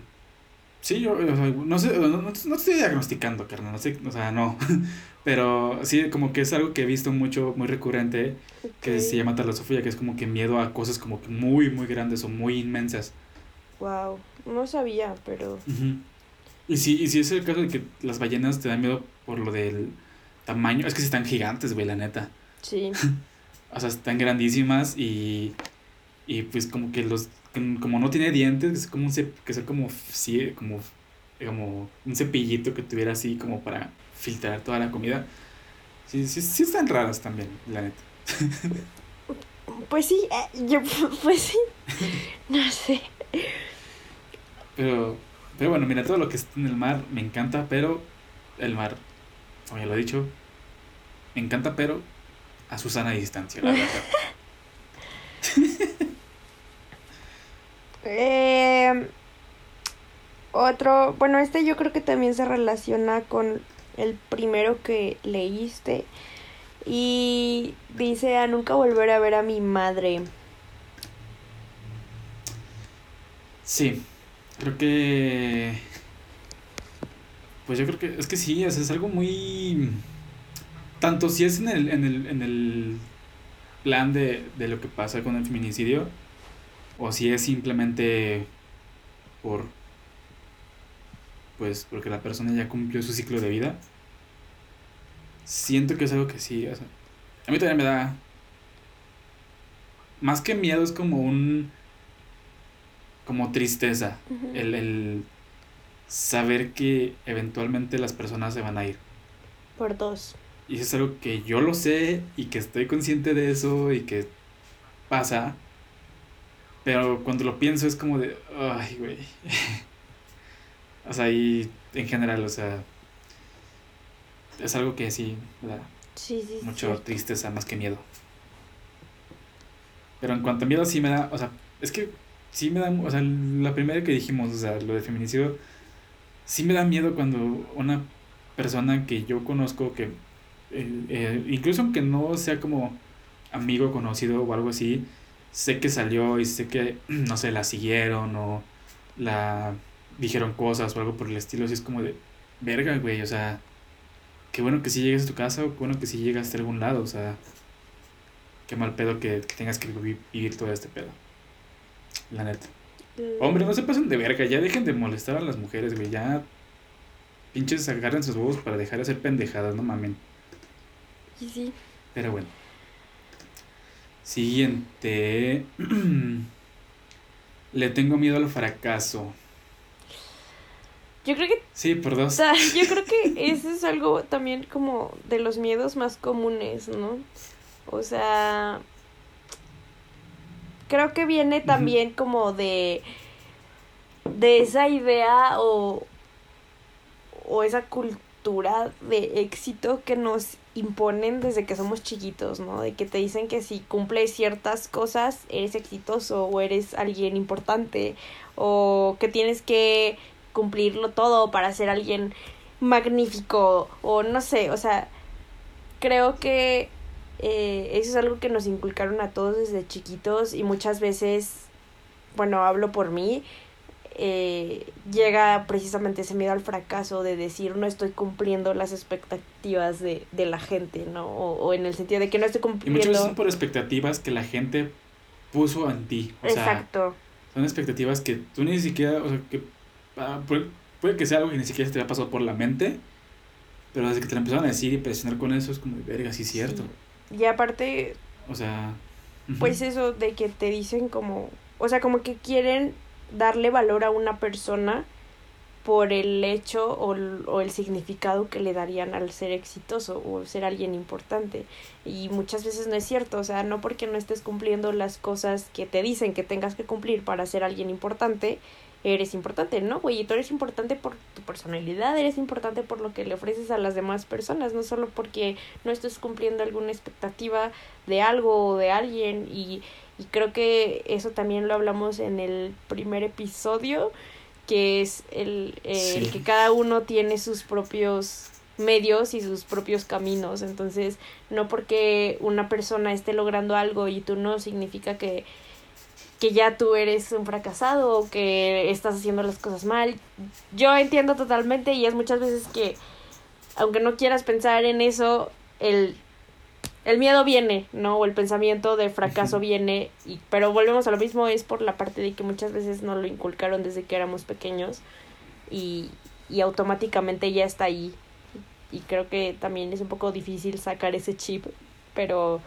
sí, yo, no sé, no, estoy diagnosticando, carnal, no sé, o sea, no. Pero sí, como que es algo que he visto mucho, muy recurrente, que se llama talasofobia, que es como que miedo a cosas como que muy, muy grandes o muy inmensas. Wow, no sabía, pero... Y si, y si es el caso de que las ballenas te dan miedo por lo del tamaño, es que están gigantes, güey, la neta. Sí. o sea, están grandísimas y, y pues como que los, como no tiene dientes, es como un, que son como, sí, como como un cepillito que tuviera así como para filtrar toda la comida. Sí, sí, sí están raras también, la neta. Pues sí, eh, yo, pues sí, no sé. Pero, pero bueno, mira, todo lo que está en el mar me encanta, pero el mar, como ya lo he dicho, me encanta, pero a su sana distancia, la verdad. eh, otro, bueno, este yo creo que también se relaciona con el primero que leíste. Y dice a nunca volver a ver a mi madre. Sí, creo que... Pues yo creo que es que sí, es, algo muy... Tanto si es en el, en el, en el plan de, de lo que pasa con el feminicidio, o si es simplemente por pues porque la persona ya cumplió su ciclo de vida, siento que es algo que sí, o sea, a mí también me da, más que miedo es como un, como tristeza, el, el saber que eventualmente las personas se van a ir. Por dos. Y eso es algo que yo lo sé y que estoy consciente de eso y que pasa. Pero cuando lo pienso es como de, ay, güey. O sea, y en general, o sea, es algo que sí me da sí, sí, mucho tristeza más que miedo. Pero en cuanto a miedo sí me da, o sea, es que sí me da, o sea, la primera que dijimos, o sea, lo de feminicidio, sí me da miedo cuando una persona que yo conozco, que eh, incluso aunque no sea como amigo conocido o algo así, sé que salió y sé que, no sé, la siguieron o la dijeron cosas o algo por el estilo, así es como de, verga, güey, o sea, qué bueno que si llegas a tu casa o qué bueno que si llegas a algún lado, o sea, qué mal pedo que, tengas que vivir todo este pedo. La neta. Mm. Hombre, no se pasen de verga, ya dejen de molestar a las mujeres, güey, ya pinches agarren sus huevos para dejar de hacer pendejadas, no mamen. Sí, sí. Pero bueno. Siguiente. Le tengo miedo al fracaso. Yo creo que... Sí, por dos. yo creo que eso es algo también como de los miedos más comunes, ¿no? O sea... Creo que viene también como de... De esa idea o... O esa cultura de éxito que nos imponen desde que somos chiquitos, ¿no? De que te dicen que si cumples ciertas cosas eres exitoso o eres alguien importante o que tienes que cumplirlo todo para ser alguien magnífico o no sé, o sea, creo que eh, eso es algo que nos inculcaron a todos desde chiquitos y muchas veces, bueno, hablo por mí, eh, llega precisamente ese miedo al fracaso de decir no estoy cumpliendo las expectativas de, de la gente, ¿no? O, en el sentido de que no estoy cumpliendo... Y muchas veces son por expectativas que la gente puso en ti. O Exacto. son expectativas que tú ni siquiera, o sea, que Ah, puede, que sea algo que ni siquiera te haya pasado por la mente, pero desde que te lo empezaron a decir y presionar con eso es como, verga, sí es cierto. Y aparte... O sea... Pues eso de que te dicen como... O sea, como que quieren darle valor a una persona por el hecho o, o, el significado que le darían al ser exitoso o ser alguien importante. Y muchas veces no es cierto, o sea, no porque no estés cumpliendo las cosas que te dicen que tengas que cumplir para ser alguien importante, eres importante, ¿no, güey? Y tú eres importante por tu personalidad, eres importante por lo que le ofreces a las demás personas, no solo porque no estés cumpliendo alguna expectativa de algo o de alguien. Y, y creo que eso también lo hablamos en el primer episodio, que es el, el que cada uno tiene sus propios medios y sus propios caminos. Entonces, no porque una persona esté logrando algo y tú no, significa que que ya tú eres un fracasado o que estás haciendo las cosas mal. Yo entiendo totalmente y es muchas veces que, aunque no quieras pensar en eso, el, el miedo viene, ¿no? O el pensamiento de fracaso viene, y, pero volvemos a lo mismo, es por la parte de que muchas veces no lo inculcaron desde que éramos pequeños y, y automáticamente ya está ahí. Y creo que también es un poco difícil sacar ese chip, pero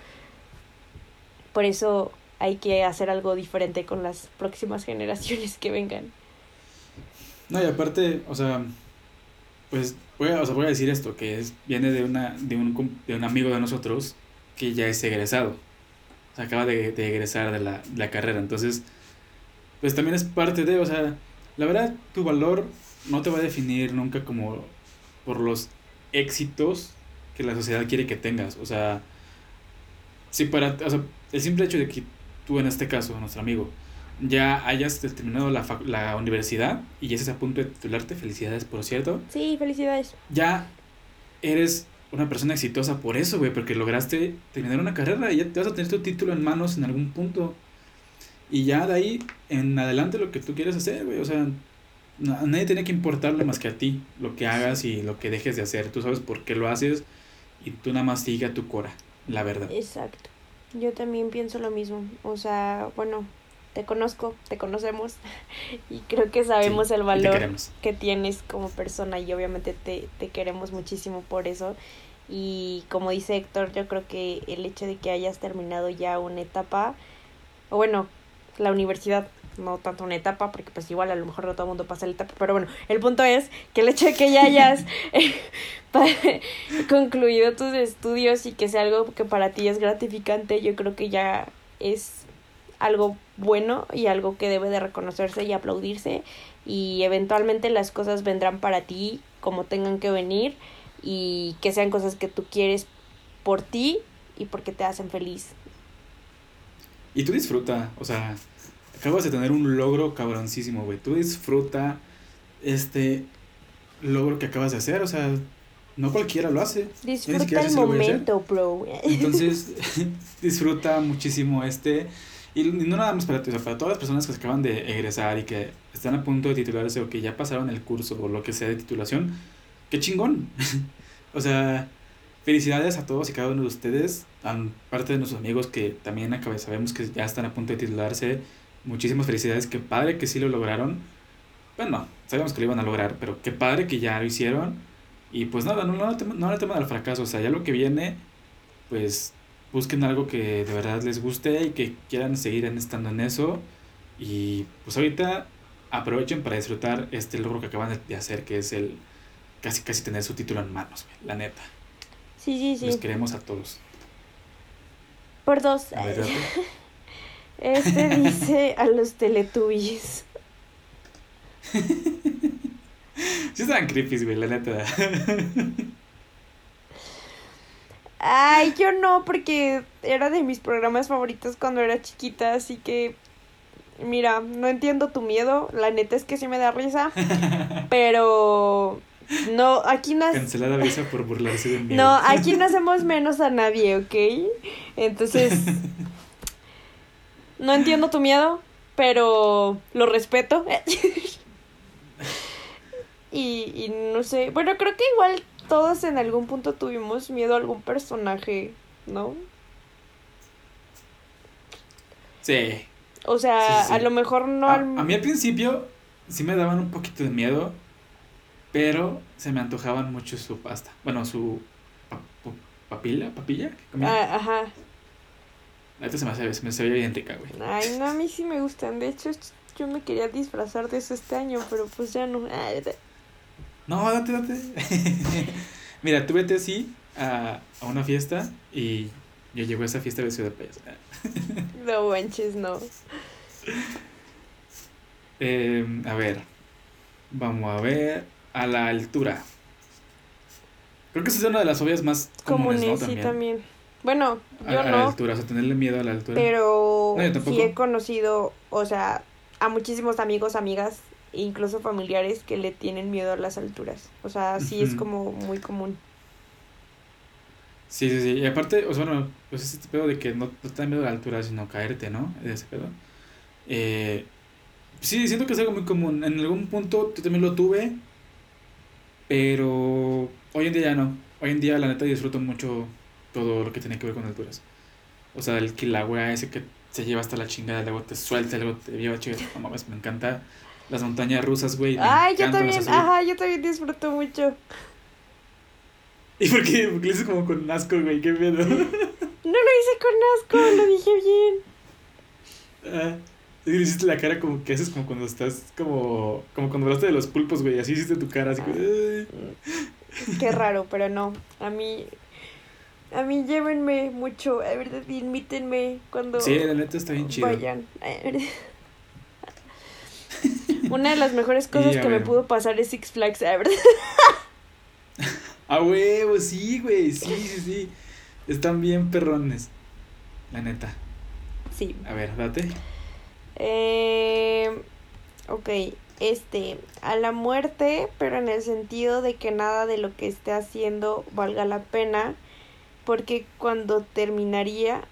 por eso hay que hacer algo diferente con las próximas generaciones que vengan. No, y aparte, o sea, pues voy a, o sea, voy a decir esto, que es, viene de, una, de, un, de un amigo de nosotros que ya es egresado. O sea, acaba de, de egresar de la, de la carrera. Entonces, pues también es parte de, o sea, la verdad, tu valor no te va a definir nunca como por los éxitos que la sociedad quiere que tengas. O sea, si para, o sea, el simple hecho de que tú en este caso, nuestro amigo, ya hayas terminado la, la universidad y ya estés a punto de titularte, felicidades por cierto, Sí, felicidades. ya eres una persona exitosa por eso, güey, porque lograste terminar una carrera y ya te vas a tener tu título en manos en algún punto. Y ya de ahí en adelante lo que tú quieres hacer, güey, o sea, a nadie tiene que importarle más que a ti lo que hagas y lo que dejes de hacer. Tú sabes por qué lo haces y tú nada más sigue a tu cora, la verdad. Exacto. Yo también pienso lo mismo. O sea, bueno, te conozco, te conocemos y creo que sabemos Sí, el valor que tienes como persona y obviamente te, te queremos muchísimo por eso. Y como dice Héctor, yo creo que el hecho de que hayas terminado ya una etapa, o bueno, la universidad, no tanto una etapa, porque pues igual a lo mejor no todo el mundo pasa la etapa, pero bueno, el punto es que el hecho de que ya hayas pa- concluido tus estudios y que sea algo que para ti es gratificante, yo creo que ya es algo bueno y algo que debe de reconocerse y aplaudirse y eventualmente las cosas vendrán para ti como tengan que venir y que sean cosas que tú quieres por ti y porque te hacen feliz. Y tú disfruta, o sea, acabas de tener un logro cabroncísimo, güey. Tú disfruta este logro que acabas de hacer, o sea, no cualquiera lo hace. Disfruta el momento, bro. Entonces, disfruta muchísimo este. Y no nada más para ti, o sea, para todas las personas que acaban de egresar y que están a punto de titularse o que ya pasaron el curso o lo que sea de titulación, qué chingón. o sea, felicidades a todos y cada uno de ustedes, a parte de nuestros amigos que también acá sabemos que ya están a punto de titularse. Muchísimas felicidades, qué padre que sí lo lograron. Bueno, sabíamos que lo iban a lograr, pero qué padre que ya lo hicieron. Y pues nada, no, no, no, tem- no le teman al fracaso, o sea, ya lo que viene, pues busquen algo que de verdad les guste y que quieran seguir estando en eso. Y pues ahorita aprovechen para disfrutar este logro que acaban de- hacer, que es el casi casi tener su título en manos, la neta. Sí, sí, Los sí. queremos a todos. Por dos. A ver. Este dice a los Teletubbies. Sí estaban creepy, güey, la neta. Ay, yo no, porque era de mis programas favoritos cuando era chiquita, así que mira, no entiendo tu miedo, la neta es que sí me da risa, pero no, aquí no, Cancelada Visa por burlarse de mí. no, aquí no hacemos menos a nadie, ¿ok? Entonces, no entiendo tu miedo, pero lo respeto. y, y no sé, bueno, creo que igual todos en algún punto tuvimos miedo a algún personaje, ¿no? Sí. O sea, Sí, sí. a lo mejor no a, al... a mí al principio sí me daban un poquito de miedo, pero se me antojaban mucho su pasta. Bueno, su pa- pu- papilla, papilla. que comía. Ah, ajá. Ahorita se me, hace, se me se veía bien rica, güey. Ay, no, a mí sí me gustan. De hecho, yo me quería disfrazar de eso este año, pero pues ya no. Ay, de- No, date, date. Mira, tú vete así a, a una fiesta y yo llego a esa fiesta vestido de payaso. No manches, no. Eh, a ver, vamos a ver a la altura. Creo que esa es una de las obvias más comunes, Comunes, ¿no? sí, También. Bueno, A, yo a la no, altura, o sea, tenerle miedo a la altura. pero No, yo sí he conocido, o sea, a muchísimos amigos, amigas, incluso familiares que le tienen miedo a las alturas. O sea, sí es como muy común. Sí, sí, sí. Y aparte, o sea, bueno, pues este pedo de que no, no te da miedo a la altura, sino caerte, ¿no? De ese pedo. Eh, sí, siento que es algo muy común. En algún punto yo también lo tuve, pero hoy en día ya no. Hoy en día, la neta, disfruto mucho todo lo que tiene que ver con alturas. O sea, el que la wea ese que se lleva hasta la chingada, luego te suelta, luego te lleva chingada. No mames, me encanta las montañas rusas, güey. Ay, yo también, ajá, yo también disfruto mucho. ¿Y por qué? Porque le dices como con asco, güey, qué miedo. No lo hice con asco, lo dije bien. Ah, Y hiciste la cara como que haces como cuando estás como. Como cuando hablaste de los pulpos, güey. Así hiciste tu cara, así como. "Ay". Qué raro, pero no. A mí. A mí llévenme mucho. A ver, invítenme cuando Sí, la neta está bien chido. vayan. Una de las mejores cosas a que me pudo pasar es Six Flags, a ver. Ah, huevo, sí, güey. Sí, sí, sí. Están bien perrones. La neta. Sí. A ver, date. Eh, ok, este, a la muerte, pero en el sentido de que nada de lo que esté haciendo valga la pena, porque cuando terminaría,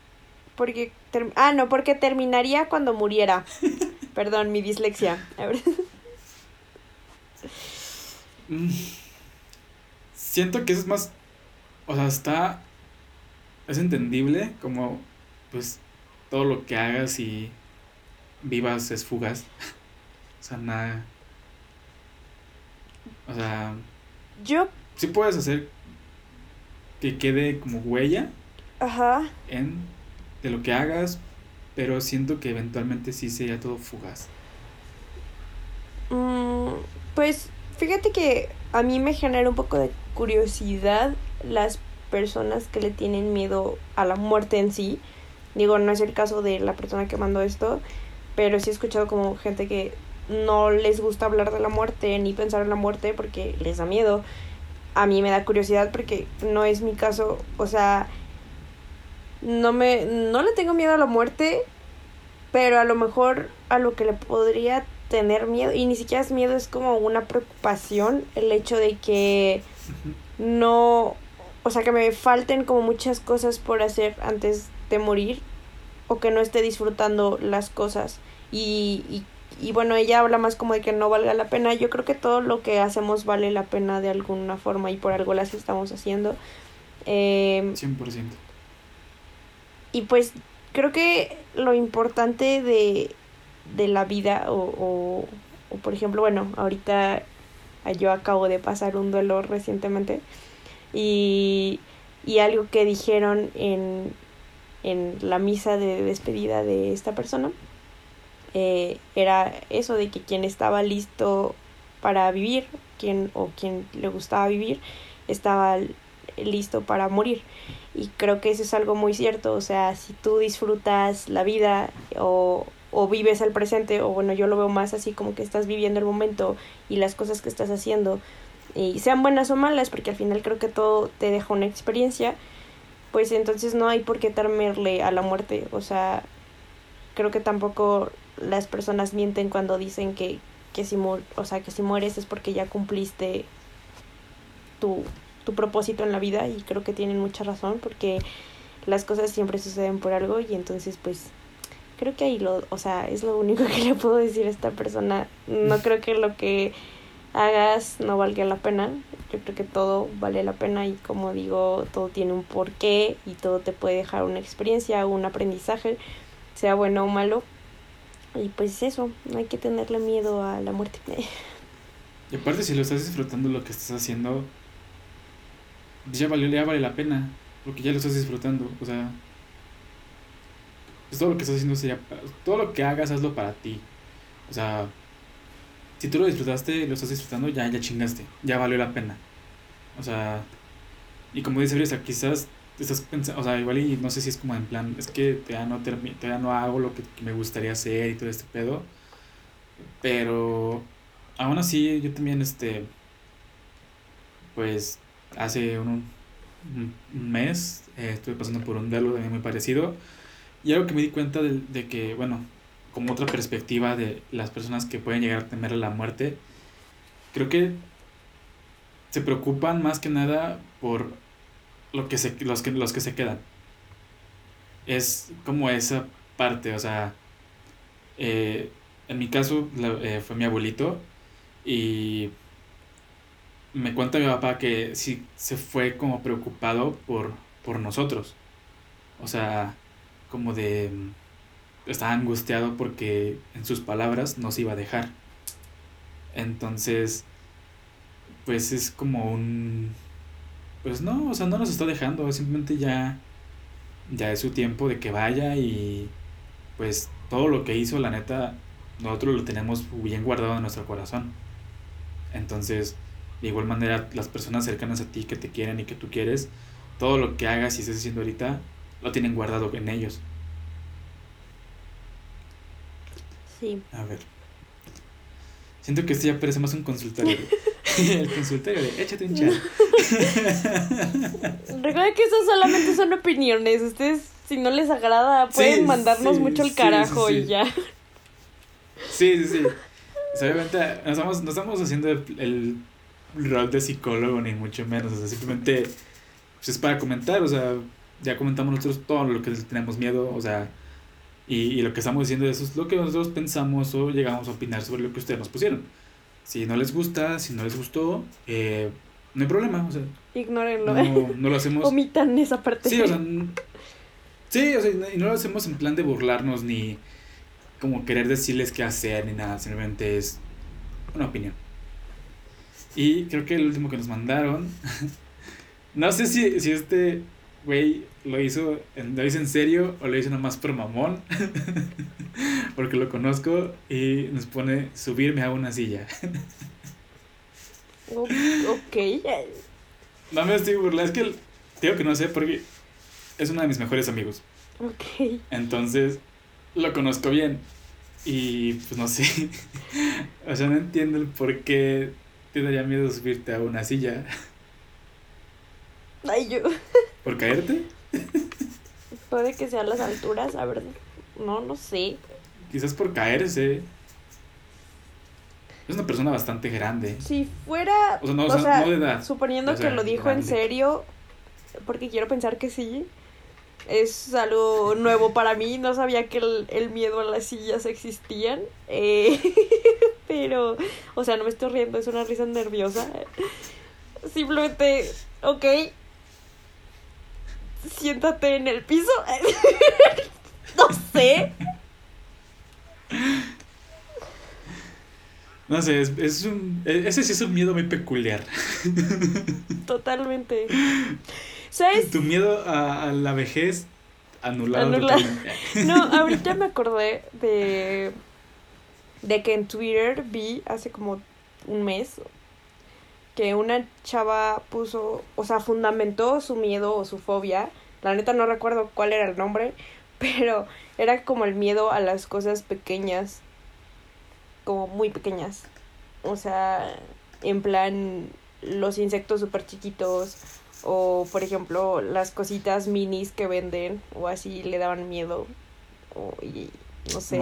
porque, ter- ah, no, porque terminaría cuando muriera. Perdón, mi dislexia. A ver. Mm. Siento que eso es más. O sea, está. Es entendible como. Pues. Todo lo que hagas y. Vivas es fugaz. O sea, nada. O sea. Yo, Sí puedes hacer. Que quede como huella ajá, en. De lo que hagas. Pero siento que eventualmente sí sería todo fugaz. Mm, pues fíjate que a mí me genera un poco de curiosidad las personas que le tienen miedo a la muerte en sí. Digo, no es el caso de la persona que mandó esto, pero sí he escuchado como gente que no les gusta hablar de la muerte ni pensar en la muerte porque les da miedo. A mí me da curiosidad porque no es mi caso, o sea, no me no le tengo miedo a la muerte, pero a lo mejor a lo que le podría tener miedo y ni siquiera es miedo, es como una preocupación el hecho de que no, o sea, que me falten como muchas cosas por hacer antes de morir o que no esté disfrutando las cosas y, y, y bueno, ella habla más como de que no valga la pena. Yo creo que todo lo que hacemos vale la pena de alguna forma y por algo las estamos haciendo. Eh, 100%. y pues creo que lo importante de, de la vida o, o, o, por ejemplo, bueno, ahorita yo acabo de pasar un duelo recientemente y, y algo que dijeron en, en la misa de despedida de esta persona eh, era eso de que quien estaba listo para vivir, quien o quien le gustaba vivir, estaba listo para morir. Y creo que eso es algo muy cierto, o sea, si tú disfrutas la vida o, o vives el presente, o bueno, yo lo veo más así como que estás viviendo el momento y las cosas que estás haciendo, y sean buenas o malas, porque al final creo que todo te deja una experiencia, pues entonces no hay por qué temerle a la muerte, o sea, creo que tampoco las personas mienten cuando dicen que, que si o sea, que si mueres es porque ya cumpliste tu, tu propósito en la vida y creo que tienen mucha razón porque las cosas siempre suceden por algo y entonces pues creo que ahí lo, o sea, es lo único que le puedo decir a esta persona. No creo que lo que hagas no valga la pena. Yo creo que todo vale la pena y como digo, todo tiene un porqué y todo te puede dejar una experiencia, un aprendizaje, sea bueno o malo. Y pues eso, no hay que tenerle miedo a la muerte. Y aparte, si lo estás disfrutando lo que estás haciendo, ya valió, ya vale la pena. Porque ya lo estás disfrutando. O sea, pues todo lo que estás haciendo sería. Todo lo que hagas, hazlo para ti. O sea, si tú lo disfrutaste, lo estás disfrutando, ya, ya chingaste. Ya valió la pena. O sea, y como dice Brisa, quizás estás pensando, o sea, igual y no sé si es como en plan, es que todavía no, todavía no hago lo que me gustaría hacer y todo este pedo. Pero aún así, yo también, este, pues, hace un mes eh, estuve pasando por un duelo también muy parecido. Y algo que me di cuenta de, de que, bueno, como otra perspectiva de las personas que pueden llegar a temer a la muerte, creo que se preocupan más que nada por lo que se, los, que, los que se quedan. Es como esa parte, o sea, eh, en mi caso eh, fue mi abuelito y me cuenta mi papá que sí se fue como preocupado por, por nosotros. O sea, como de... Estaba angustiado porque en sus palabras nos iba a dejar. Entonces, pues es como un... Pues no, o sea, no nos está dejando, simplemente ya... Ya es su tiempo de que vaya y pues todo lo que hizo, la neta, nosotros lo tenemos bien guardado en nuestro corazón. Entonces, de igual manera, las personas cercanas a ti que te quieren y que tú quieres, todo lo que hagas y estés haciendo ahorita, lo tienen guardado en ellos. Sí. A ver. Siento que esto ya parece más un consultorio. el consultorio de échate un chat. Recuerda que eso solamente son opiniones. Ustedes, si no les agrada, pueden Sí, mandarnos sí, mucho el sí, carajo y ya. Sí, sí, sí. Obviamente no estamos, no estamos haciendo el, el rol de psicólogo, ni mucho menos. O sea, simplemente pues, es para comentar. O sea, ya comentamos nosotros todo lo que tenemos miedo. O sea, y, y lo que estamos diciendo eso es lo que nosotros pensamos o llegamos a opinar sobre lo que ustedes nos pusieron. Si no les gusta, si no les gustó, eh, no hay problema. O sea, Ignórenlo. no, no lo hacemos. Omitan esa parte. Sí, o sea, sí, o sea, y no lo hacemos en plan de burlarnos ni como querer decirles qué hacer ni nada, simplemente es una opinión. Y creo que el último que nos mandaron, no sé si, si este güey lo hizo, en, lo hizo en serio o lo hizo nomás por mamón, porque lo conozco y nos pone subirme a una silla. Ok. No me estoy burlando, es que digo que no sé porque es uno de mis mejores amigos. Ok. Entonces, lo conozco bien. Y pues no sé. o sea, no entiendo el por qué te daría miedo subirte a una silla. Ay, yo. ¿Por caerte? Puede que sean las alturas, a ver. No, no sé. Quizás por caerse. Es una persona bastante grande. Si fuera. O sea, no, o o sea, sea, no de edad. Suponiendo o sea, que lo dijo en serio, porque quiero pensar que sí. Es algo nuevo para mí. No sabía que el, el miedo a las sillas existían. Eh, pero, o sea, no me estoy riendo, es una risa nerviosa. Simplemente, ok. Siéntate en el piso. no sé. No sé, es, es un. e- Ese sí es un miedo muy peculiar. Totalmente. ¿Sabes? Tu miedo a, a la vejez anulado. No, ahorita me acordé de. de que en Twitter vi hace como un mes que una chava puso, o sea, fundamentó su miedo o su fobia. La neta no recuerdo cuál era el nombre, pero era como el miedo a las cosas pequeñas, como muy pequeñas. O sea, en plan los insectos súper chiquitos o por ejemplo las cositas minis que venden o así le daban miedo o, y no sé.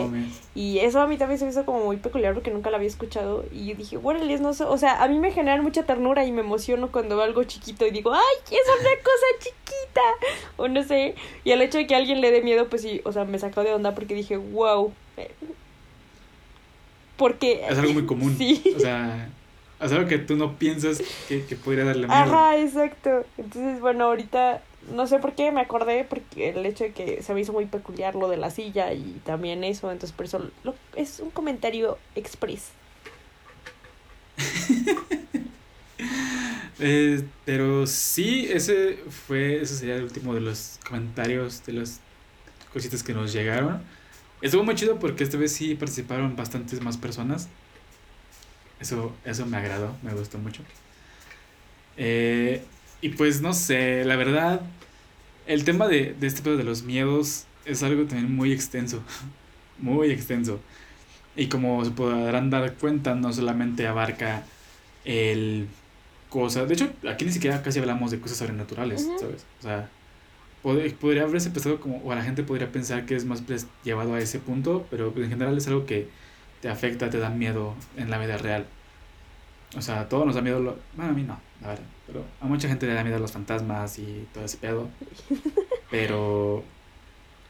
Y eso a mí también se me hizo como muy peculiar porque nunca la había escuchado. Y yo dije, bueno, no sé. O sea, a mí me generan mucha ternura y me emociono cuando veo algo chiquito y digo, ¡ay, es una cosa chiquita! O no sé. Y el hecho de que a alguien le dé miedo, pues sí, o sea, me sacó de onda porque dije, wow. Porque. Es algo muy común. Sí. O sea, es algo que tú no piensas que, que podría darle miedo. Ajá, exacto. Entonces, bueno, ahorita no sé por qué me acordé, porque el hecho de que se me hizo muy peculiar lo de la silla y también eso, entonces por eso lo, es un comentario express. Eh, pero sí, ese fue, ese sería el último de los comentarios, de las cositas que nos llegaron. Estuvo muy chido porque esta vez sí participaron bastantes más personas. Eso, eso me agradó, me gustó mucho. Eh, y pues no sé, la verdad, el tema de, de este pedo de los miedos es algo también muy extenso, muy extenso. Y como se podrán dar cuenta, no solamente abarca el cosas. De hecho, aquí ni siquiera casi hablamos de cosas sobrenaturales. ¿sabes? O sea, pod- podría haberse pensado como, o la gente podría pensar que es más llevado a ese punto, pero en general es algo que te afecta, te da miedo en la vida real. O sea, a todos nos da miedo, lo, bueno, a mí no, la verdad, pero a mucha gente le da miedo los fantasmas y todo ese pedo. Pero,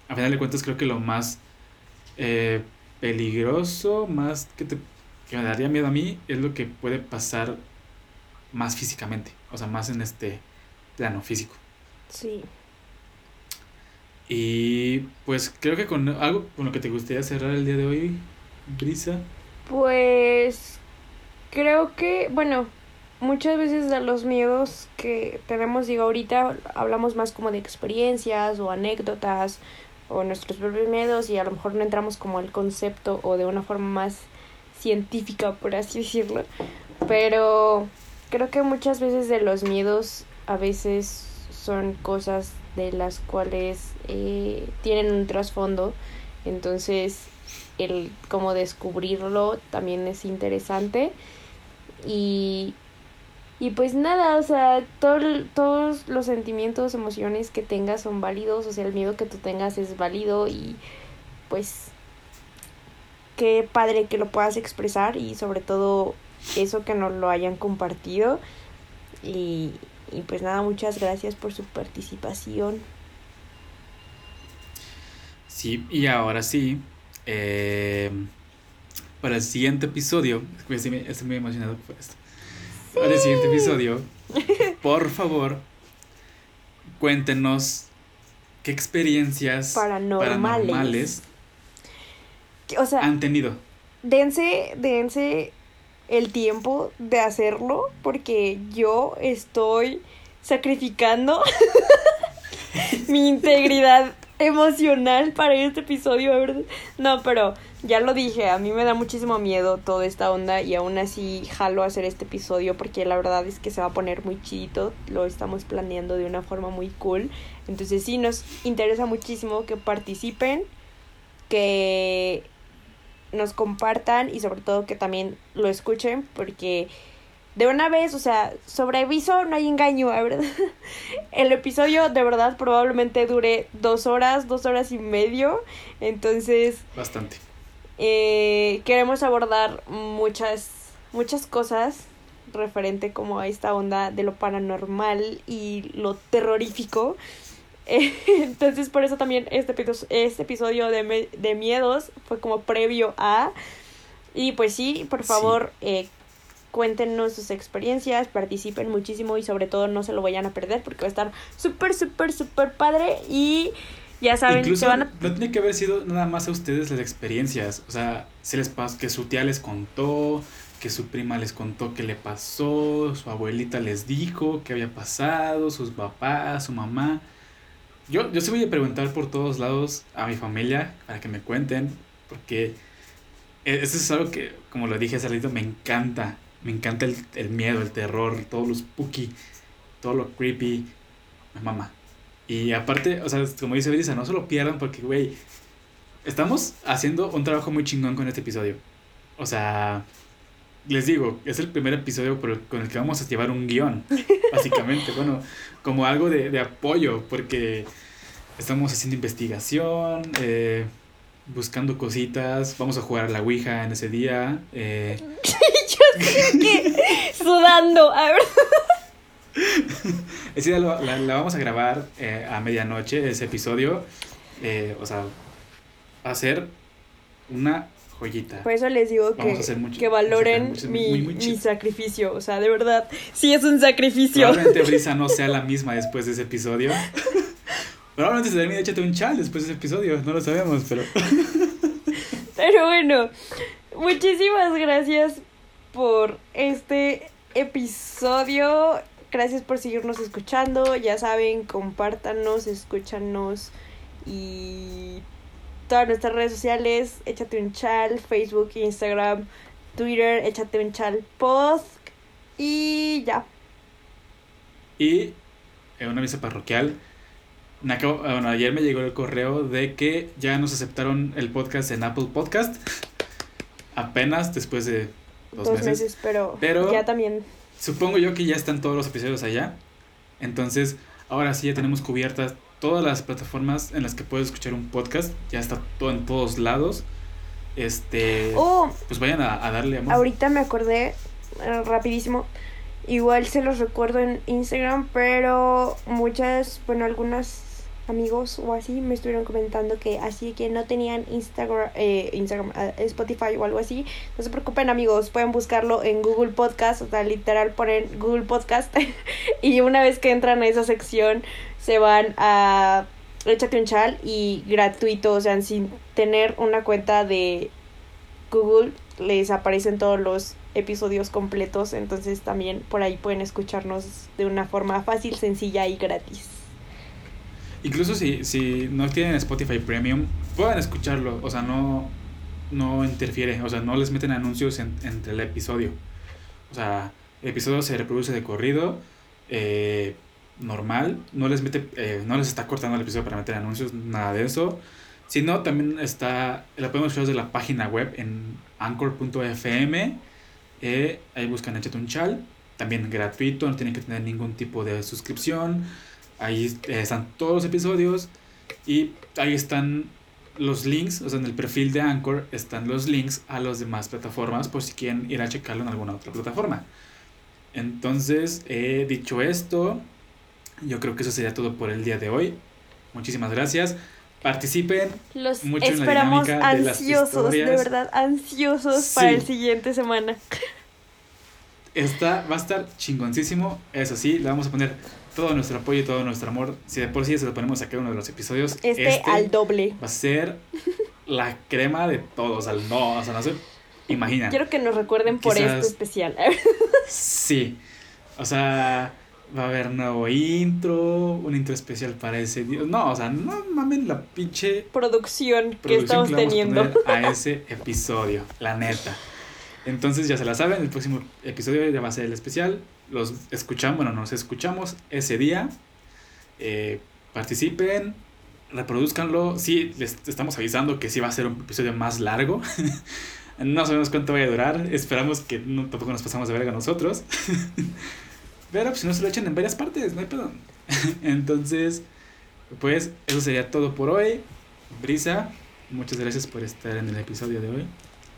a final de cuentas, creo que lo más eh, peligroso, más que, te, que me daría miedo a mí, es lo que puede pasar más físicamente, o sea, más en este plano físico. Sí. Y pues creo que con algo con lo que te gustaría cerrar el día de hoy, Brisa. Pues creo que, bueno, muchas veces de los miedos que tenemos, digo, ahorita hablamos más como de experiencias o anécdotas o nuestros propios miedos y a lo mejor no entramos como al concepto o de una forma más científica, por así decirlo. Pero creo que muchas veces de los miedos a veces son cosas de las cuales eh, tienen un trasfondo. Entonces, el como descubrirlo también es interesante. Y, y pues nada, o sea, todo, todos los sentimientos, emociones que tengas son válidos. O sea, el miedo que tú tengas es válido y pues qué padre que lo puedas expresar y sobre todo eso que nos lo hayan compartido. Y, y pues nada, muchas gracias por su participación. Sí, y ahora sí, eh, para el siguiente episodio, estoy, muy emocionado por esto. Para el siguiente episodio, por favor, cuéntenos qué experiencias paranormales, o sea, han tenido. Dense, dense el tiempo de hacerlo porque yo estoy sacrificando mi integridad emocional para este episodio, ¿verdad? No, pero ya lo dije, a mí me da muchísimo miedo toda esta onda y aún así jalo a hacer este episodio porque la verdad es que se va a poner muy chidito, lo estamos planeando de una forma muy cool. Entonces sí, nos interesa muchísimo que participen, que nos compartan y sobre todo que también lo escuchen porque de una vez, o sea, sobre aviso no hay engaño, ¿verdad? El episodio de verdad probablemente dure dos horas, dos horas y medio, entonces... Bastante. Eh, queremos abordar muchas, muchas cosas referente como a esta onda de lo paranormal y lo terrorífico. Entonces, por eso también este, este episodio de, de miedos fue como previo a. Y pues sí, por favor, eh, cuéntenos sus experiencias, participen muchísimo y sobre todo no se lo vayan a perder porque va a estar súper, súper, súper padre y ya saben que van a... No tiene que haber sido nada más a ustedes las experiencias, o sea, se les pasó que su tía les contó, que su prima les contó qué le pasó, su abuelita les dijo qué había pasado, sus papás, su mamá. Yo, yo sí voy a preguntar por todos lados a mi familia para que me cuenten, porque e, eso es algo que, como lo dije hace rato, me encanta. Me encanta el, el miedo, el terror, todo lo spooky, todo lo creepy. Me mama. Y aparte, o sea, como dice Belisa, no se lo pierdan porque, güey, estamos haciendo un trabajo muy chingón con este episodio. O sea, les digo, es el primer episodio con el que vamos a llevar un guion, básicamente. bueno, como algo de, de, apoyo, porque estamos haciendo investigación, eh, buscando cositas, vamos a jugar a la Ouija en ese día. Eh. Yo sudando, a ver. ese día la, vamos a grabar eh, a medianoche, ese episodio. o sea, va a ser una joyita. Por eso les digo que, que valoren mi, mi, sacrificio. O sea, de verdad, sí es un sacrificio. Probablemente Brisa no sea la misma después de ese episodio. Probablemente se termine échate un chal después de ese episodio. No lo sabemos, pero. pero bueno, muchísimas gracias por este episodio. Gracias por seguirnos escuchando. Ya saben, compártanos, escúchanos y todas nuestras redes sociales, échate un chal, Facebook, Instagram, Twitter, échate un chal post y ya. Y en una misa parroquial, bueno, ayer me llegó el correo de que ya nos aceptaron el podcast en Apple Podcast. Apenas después de dos, meses. pero, pero ya también. Supongo yo que ya están todos los episodios allá. Entonces, ahora sí ya tenemos cubiertas todas las plataformas en las que puedes escuchar un podcast. Ya está todo en todos lados. Este. Oh, pues vayan a, darle amor. Ahorita me acordé eh, rapidísimo. Igual se los recuerdo en Instagram, pero muchas, bueno, algunas amigos o así me estuvieron comentando que así que no tenían Instagram, eh, Instagram eh, Spotify o algo así, no se preocupen amigos, pueden buscarlo en Google Podcast, o sea, literal ponen Google Podcast y una vez que entran a esa sección se van a Échate un chal y gratuito, o sea, sin tener una cuenta de Google les aparecen todos los episodios completos, entonces también por ahí pueden escucharnos de una forma fácil, sencilla y gratis. Incluso si, si no tienen Spotify Premium, pueden escucharlo. O sea, no, no interfiere. O sea, no les meten anuncios entre el episodio. O sea, el episodio se reproduce de corrido. Eh, normal. No les mete, eh, no les está cortando el episodio para meter anuncios, nada de eso. Si no, también está, la podemos escuchar desde la página web en anchor.fm. Eh, ahí buscan Echete un chal. También gratuito, no tienen que tener ningún tipo de suscripción. Ahí están todos los episodios. Y ahí están los links, o sea, en el perfil de Anchor están los links a las demás plataformas por si quieren ir a checarlo en alguna otra plataforma. Entonces, he dicho esto, yo creo que eso sería todo por el día de hoy. Muchísimas gracias. Participen. Los esperamos ansiosos, de, verdad, ansiosos para el siguiente semana. Esta va a estar chingoncísimo. Eso sí, le vamos a poner todo nuestro apoyo y todo nuestro amor. Si de por sí se lo ponemos a cada uno de los episodios. Este, este al doble. Va a ser la crema de todos. Al no, o sea, no sé. Imagina. Quiero que nos recuerden por este especial. sí. O sea, va a haber nuevo intro, un intro especial para ese día. No, o sea, no mamen la pinche producción, que estamos teniendo a, ese episodio, la neta. Entonces ya se la saben, el próximo episodio ya va a ser el especial. Los escuchamos, bueno, nos escuchamos ese día. Eh, participen, reproduzcanlo. Sí, les estamos avisando que sí va a ser un episodio más largo. no sabemos cuánto vaya a durar. Esperamos que no, tampoco nos pasamos de verga nosotros. Pero pues, si no se lo echan en varias partes, no hay pedo. Entonces, pues eso sería todo por hoy. Brisa, muchas gracias por estar en el episodio de hoy.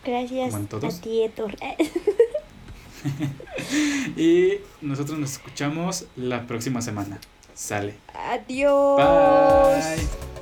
Gracias a ti, y nosotros nos escuchamos la próxima semana. Sale. Adiós. Bye.